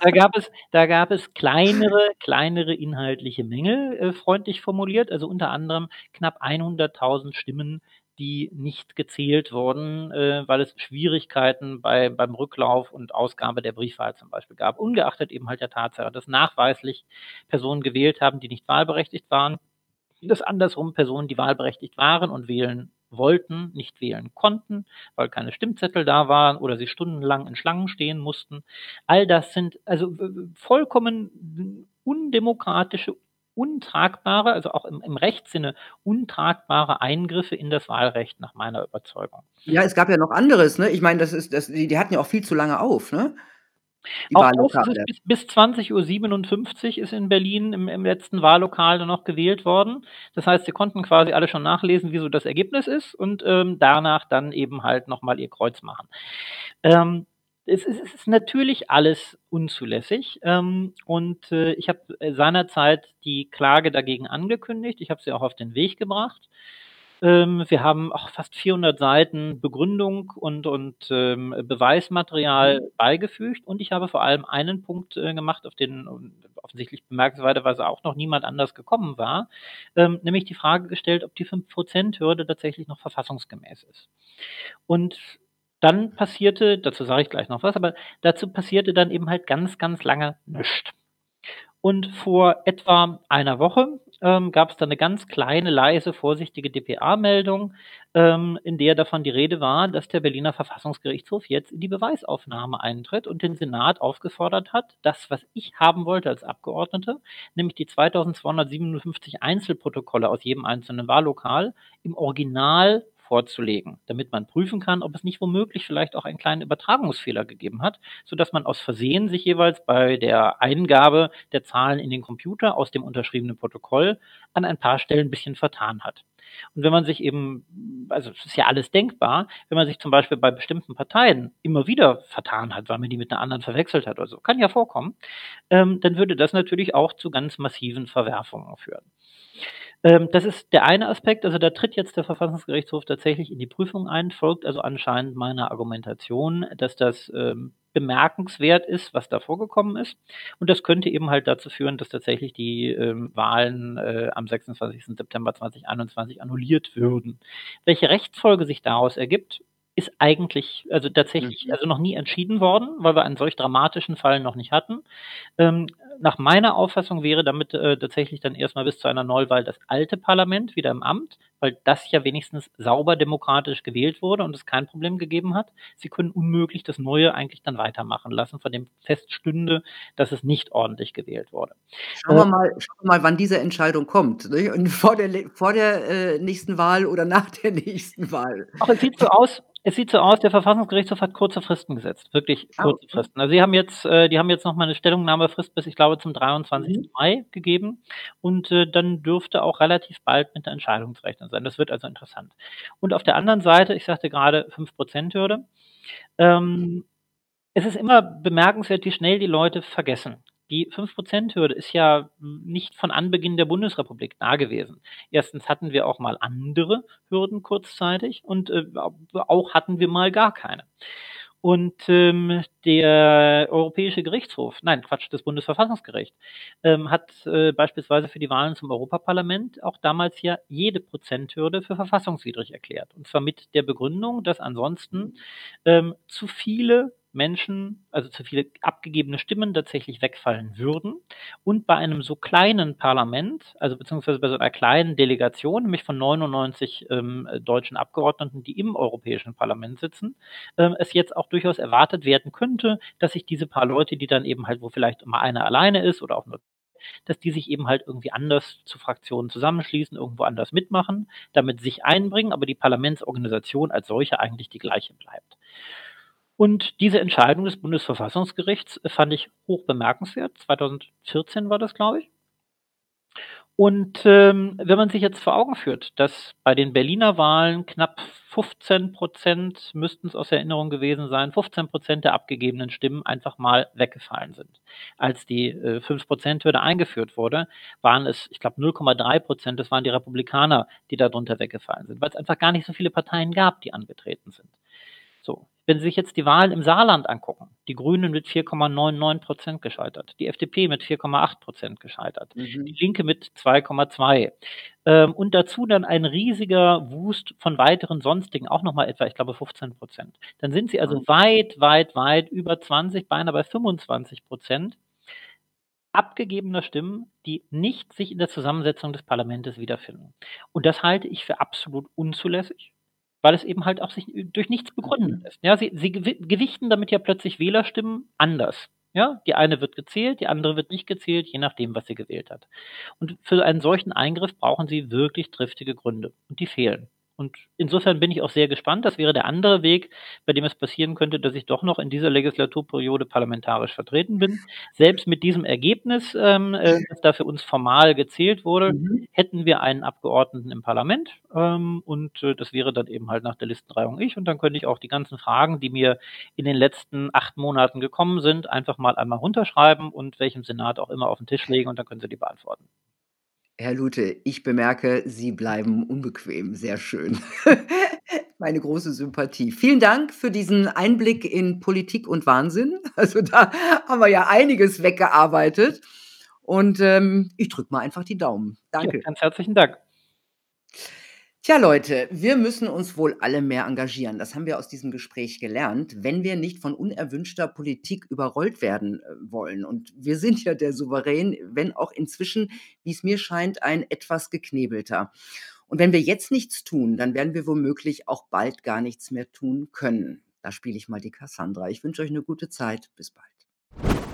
Da gab es da gab es kleinere kleinere inhaltliche Mängel, äh, freundlich formuliert, also unter anderem knapp 100.000 Stimmen, die nicht gezählt wurden, äh, weil es Schwierigkeiten bei beim Rücklauf und Ausgabe der Briefwahl zum Beispiel gab, ungeachtet eben halt der Tatsache, dass nachweislich Personen gewählt haben, die nicht wahlberechtigt waren, dass andersrum Personen, die wahlberechtigt waren und wählen wollten, nicht wählen konnten, weil keine Stimmzettel da waren oder sie stundenlang in Schlangen stehen mussten. All das sind also vollkommen undemokratische, untragbare, also auch im im Rechtssinne untragbare Eingriffe in das Wahlrecht nach meiner Überzeugung. Ja, es gab ja noch anderes, ne? Ich meine, das ist das die die hatten ja auch viel zu lange auf, ne? Die Auch Wahllokale. bis bis 20:57 ist in Berlin im im letzten Wahllokal noch gewählt worden. Das heißt, sie konnten quasi alle schon nachlesen, wie so das Ergebnis ist und, ähm, danach dann eben halt noch mal ihr Kreuz machen. Ähm, es ist es ist natürlich alles unzulässig, ähm, und, äh, ich habe, äh, seinerzeit die Klage dagegen angekündigt. Ich habe sie auch auf den Weg gebracht. Ähm, wir haben auch fast 400 Seiten Begründung und und, ähm, Beweismaterial beigefügt und ich habe vor allem einen Punkt, äh, gemacht, auf den offensichtlich bemerkenswerterweise auch noch niemand anders gekommen war, ähm, nämlich die Frage gestellt, ob die 5 %-Hürde tatsächlich noch verfassungsgemäß ist. Und dann passierte dazu sage ich gleich noch was, aber dazu passierte dann eben halt ganz, ganz lange nischt. Und vor etwa einer Woche, ähm, gab's da 'ne ganz kleine, leise, vorsichtige dpa-Meldung, ähm, in der davon die Rede war, dass der Berliner Verfassungsgerichtshof jetzt in die Beweisaufnahme eintritt und den Senat aufgefordert hat, das, was ich haben wollte als Abgeordnete, nämlich die 2257 Einzelprotokolle aus jedem einzelnen Wahllokal im Original vorzulegen, damit man prüfen kann, ob es nicht womöglich vielleicht auch einen kleinen Übertragungsfehler gegeben hat, sodass man aus Versehen sich jeweils bei der Eingabe der Zahlen in den Computer aus dem unterschriebenen Protokoll an ein paar Stellen 'n bisschen vertan hat. Und wenn man sich eben also, es ist ja alles denkbar, wenn man sich zum Beispiel bei bestimmten Parteien immer wieder vertan hat, weil man die mit 'ner anderen verwechselt hat oder so, kann ja vorkommen, ähm, dann würde das natürlich auch zu ganz massiven Verwerfungen führen. Ähm, das ist der eine Aspekt, also da tritt jetzt der Verfassungsgerichtshof tatsächlich in die Prüfung ein, folgt also anscheinend meiner Argumentation, dass das, ähm, bemerkenswert ist, was da vorgekommen ist. Und das könnte eben halt dazu führen, dass tatsächlich die, ähm, Wahlen, äh, am 26. September 2021 annulliert würden. Welche Rechtsfolge sich daraus ergibt, ist eigentlich also tatsächlich Mhm. also noch nie entschieden worden, weil wir einen solch dramatischen Fall noch nicht hatten. Ähm, nach meiner Auffassung wäre damit, äh, tatsächlich dann erst mal bis zu einer Neuwahl das alte Parlament wieder im Amt, weil das ja wenigstens sauber demokratisch gewählt wurde und es kein Problem gegeben hat. Sie können unmöglich das Neue eigentlich dann weitermachen lassen, von dem feststünde, dass es nicht ordentlich gewählt wurde. Schauen Äh wir mal schauen wir mal, wann diese Entscheidung kommt, ne? Und vor der vor der, äh, nächsten Wahl oder nach der nächsten Wahl. Ach, es sieht so aus es sieht so aus, der Verfassungsgerichtshof hat kurze Fristen gesetzt, wirklich Ah, kurze okay. Fristen. Also, sie haben jetzt äh, die haben jetzt noch mal 'ne Stellungnahmefrist bis, ich glaube, zum 23. Mhm. Mai gegeben und, äh, dann dürfte auch relativ bald mit 'ner Entscheidung zu rechnen sein. Das wird also interessant. Und auf der anderen Seite, ich sagte grade 5 %-Hürde, ähm, es ist immer bemerkenswert, wie schnell die Leute vergessen. Die 5 %-Hürde ist ja nicht von Anbeginn der Bundesrepublik dagewesen. Erstens hatten wir auch mal andere Hürden kurzzeitig und, äh, auch hatten wir mal gar keine. Und, ähm, der Europäische Gerichtshof nein, Quatsch, das Bundesverfassungsgericht, ähm, hat, äh, beispielsweise für die Wahlen zum Europaparlament auch damals ja jede Prozenthürde für verfassungswidrig erklärt. Und zwar mit der Begründung, dass ansonsten, ähm, zu viele Menschen also, zu viele abgegebene Stimmen tatsächlich wegfallen würden. Und bei einem so kleinen Parlament, also beziehungsweise bei so einer kleinen Delegation, nämlich von 99, ähm, deutschen Abgeordneten, die im Europäischen Parlament sitzen, ähm, es jetzt auch durchaus erwartet werden könnte, dass sich diese paar Leute, die dann eben halt wo vielleicht mal einer alleine ist oder auch nur dass die sich eben halt irgendwie anders zu Fraktionen zusammenschließen, irgendwo anders mitmachen, damit sich einbringen, aber die Parlamentsorganisation als solche eigentlich die gleiche bleibt. Und diese Entscheidung des Bundesverfassungsgerichts fand ich hoch bemerkenswert. 2014 war das, glaube ich. Und ähm, wenn man sich jetzt vor Augen führt, dass bei den Berliner Wahlen knapp 15 Prozent müssten es aus Erinnerung gewesen sein, 15 Prozent der abgegebenen Stimmen einfach mal weggefallen sind. Als die äh, 5-Prozent-Hürde eingeführt wurde, waren es, ich glaube, 0,3 Prozent, das waren die Republikaner, die darunter weggefallen sind, weil es einfach gar nicht so viele Parteien gab, die angetreten sind. So. Wenn Sie sich jetzt die Wahlen im Saarland angucken, die Grünen mit 4,99 Prozent gescheitert, die FDP mit 4,8 Prozent gescheitert, mhm. die Linke mit 2,2 ähm, und dazu dann ein riesiger Wust von weiteren sonstigen, auch nochmal etwa, ich glaube, 15 Prozent. Dann sind Sie also mhm. weit, weit, weit über 20, beinahe bei 25 Prozent abgegebener Stimmen, die nicht sich in der Zusammensetzung des Parlaments wiederfinden. Und das halte ich für absolut unzulässig weil es eben halt auch sich durch nichts begründen mhm. lässt. Ja, sie, sie gewichten damit ja plötzlich Wählerstimmen anders. Ja, die eine wird gezählt, die andere wird nicht gezählt, je nachdem, was sie gewählt hat. Und für einen solchen Eingriff brauchen sie wirklich triftige Gründe. Und die fehlen. Und insofern bin ich auch sehr gespannt. Das wäre der andere Weg, bei dem es passieren könnte, dass ich doch noch in dieser Legislaturperiode parlamentarisch vertreten bin. Selbst mit diesem Ergebnis, ähm, äh, das da für uns formal gezählt wurde, mhm. hätten wir einen Abgeordneten im Parlament. Ähm, und äh, das wäre dann eben halt nach der Listenreihung ich. Und dann könnte ich auch die ganzen Fragen, die mir in den letzten acht Monaten gekommen sind, einfach mal einmal runterschreiben und welchem Senat auch immer auf den Tisch legen und dann können sie die beantworten. Herr Lute, ich bemerke, Sie bleiben unbequem. Sehr schön. Meine große Sympathie. Vielen Dank für diesen Einblick in Politik und Wahnsinn. Also da haben wir ja einiges weggearbeitet. Und ähm, ich drücke mal einfach die Daumen. Danke. Ja, ganz herzlichen Dank. Tja, Leute, wir müssen uns wohl alle mehr engagieren. Das haben wir aus diesem Gespräch gelernt, wenn wir nicht von unerwünschter Politik überrollt werden äh, wollen. Und wir sind ja der Souverän, wenn auch inzwischen, wie es mir scheint, ein etwas geknebelter. Und wenn wir jetzt nichts tun, dann werden wir womöglich auch bald gar nichts mehr tun können. Da spiele ich mal die Cassandra. Ich wünsche euch eine gute Zeit. Bis bald.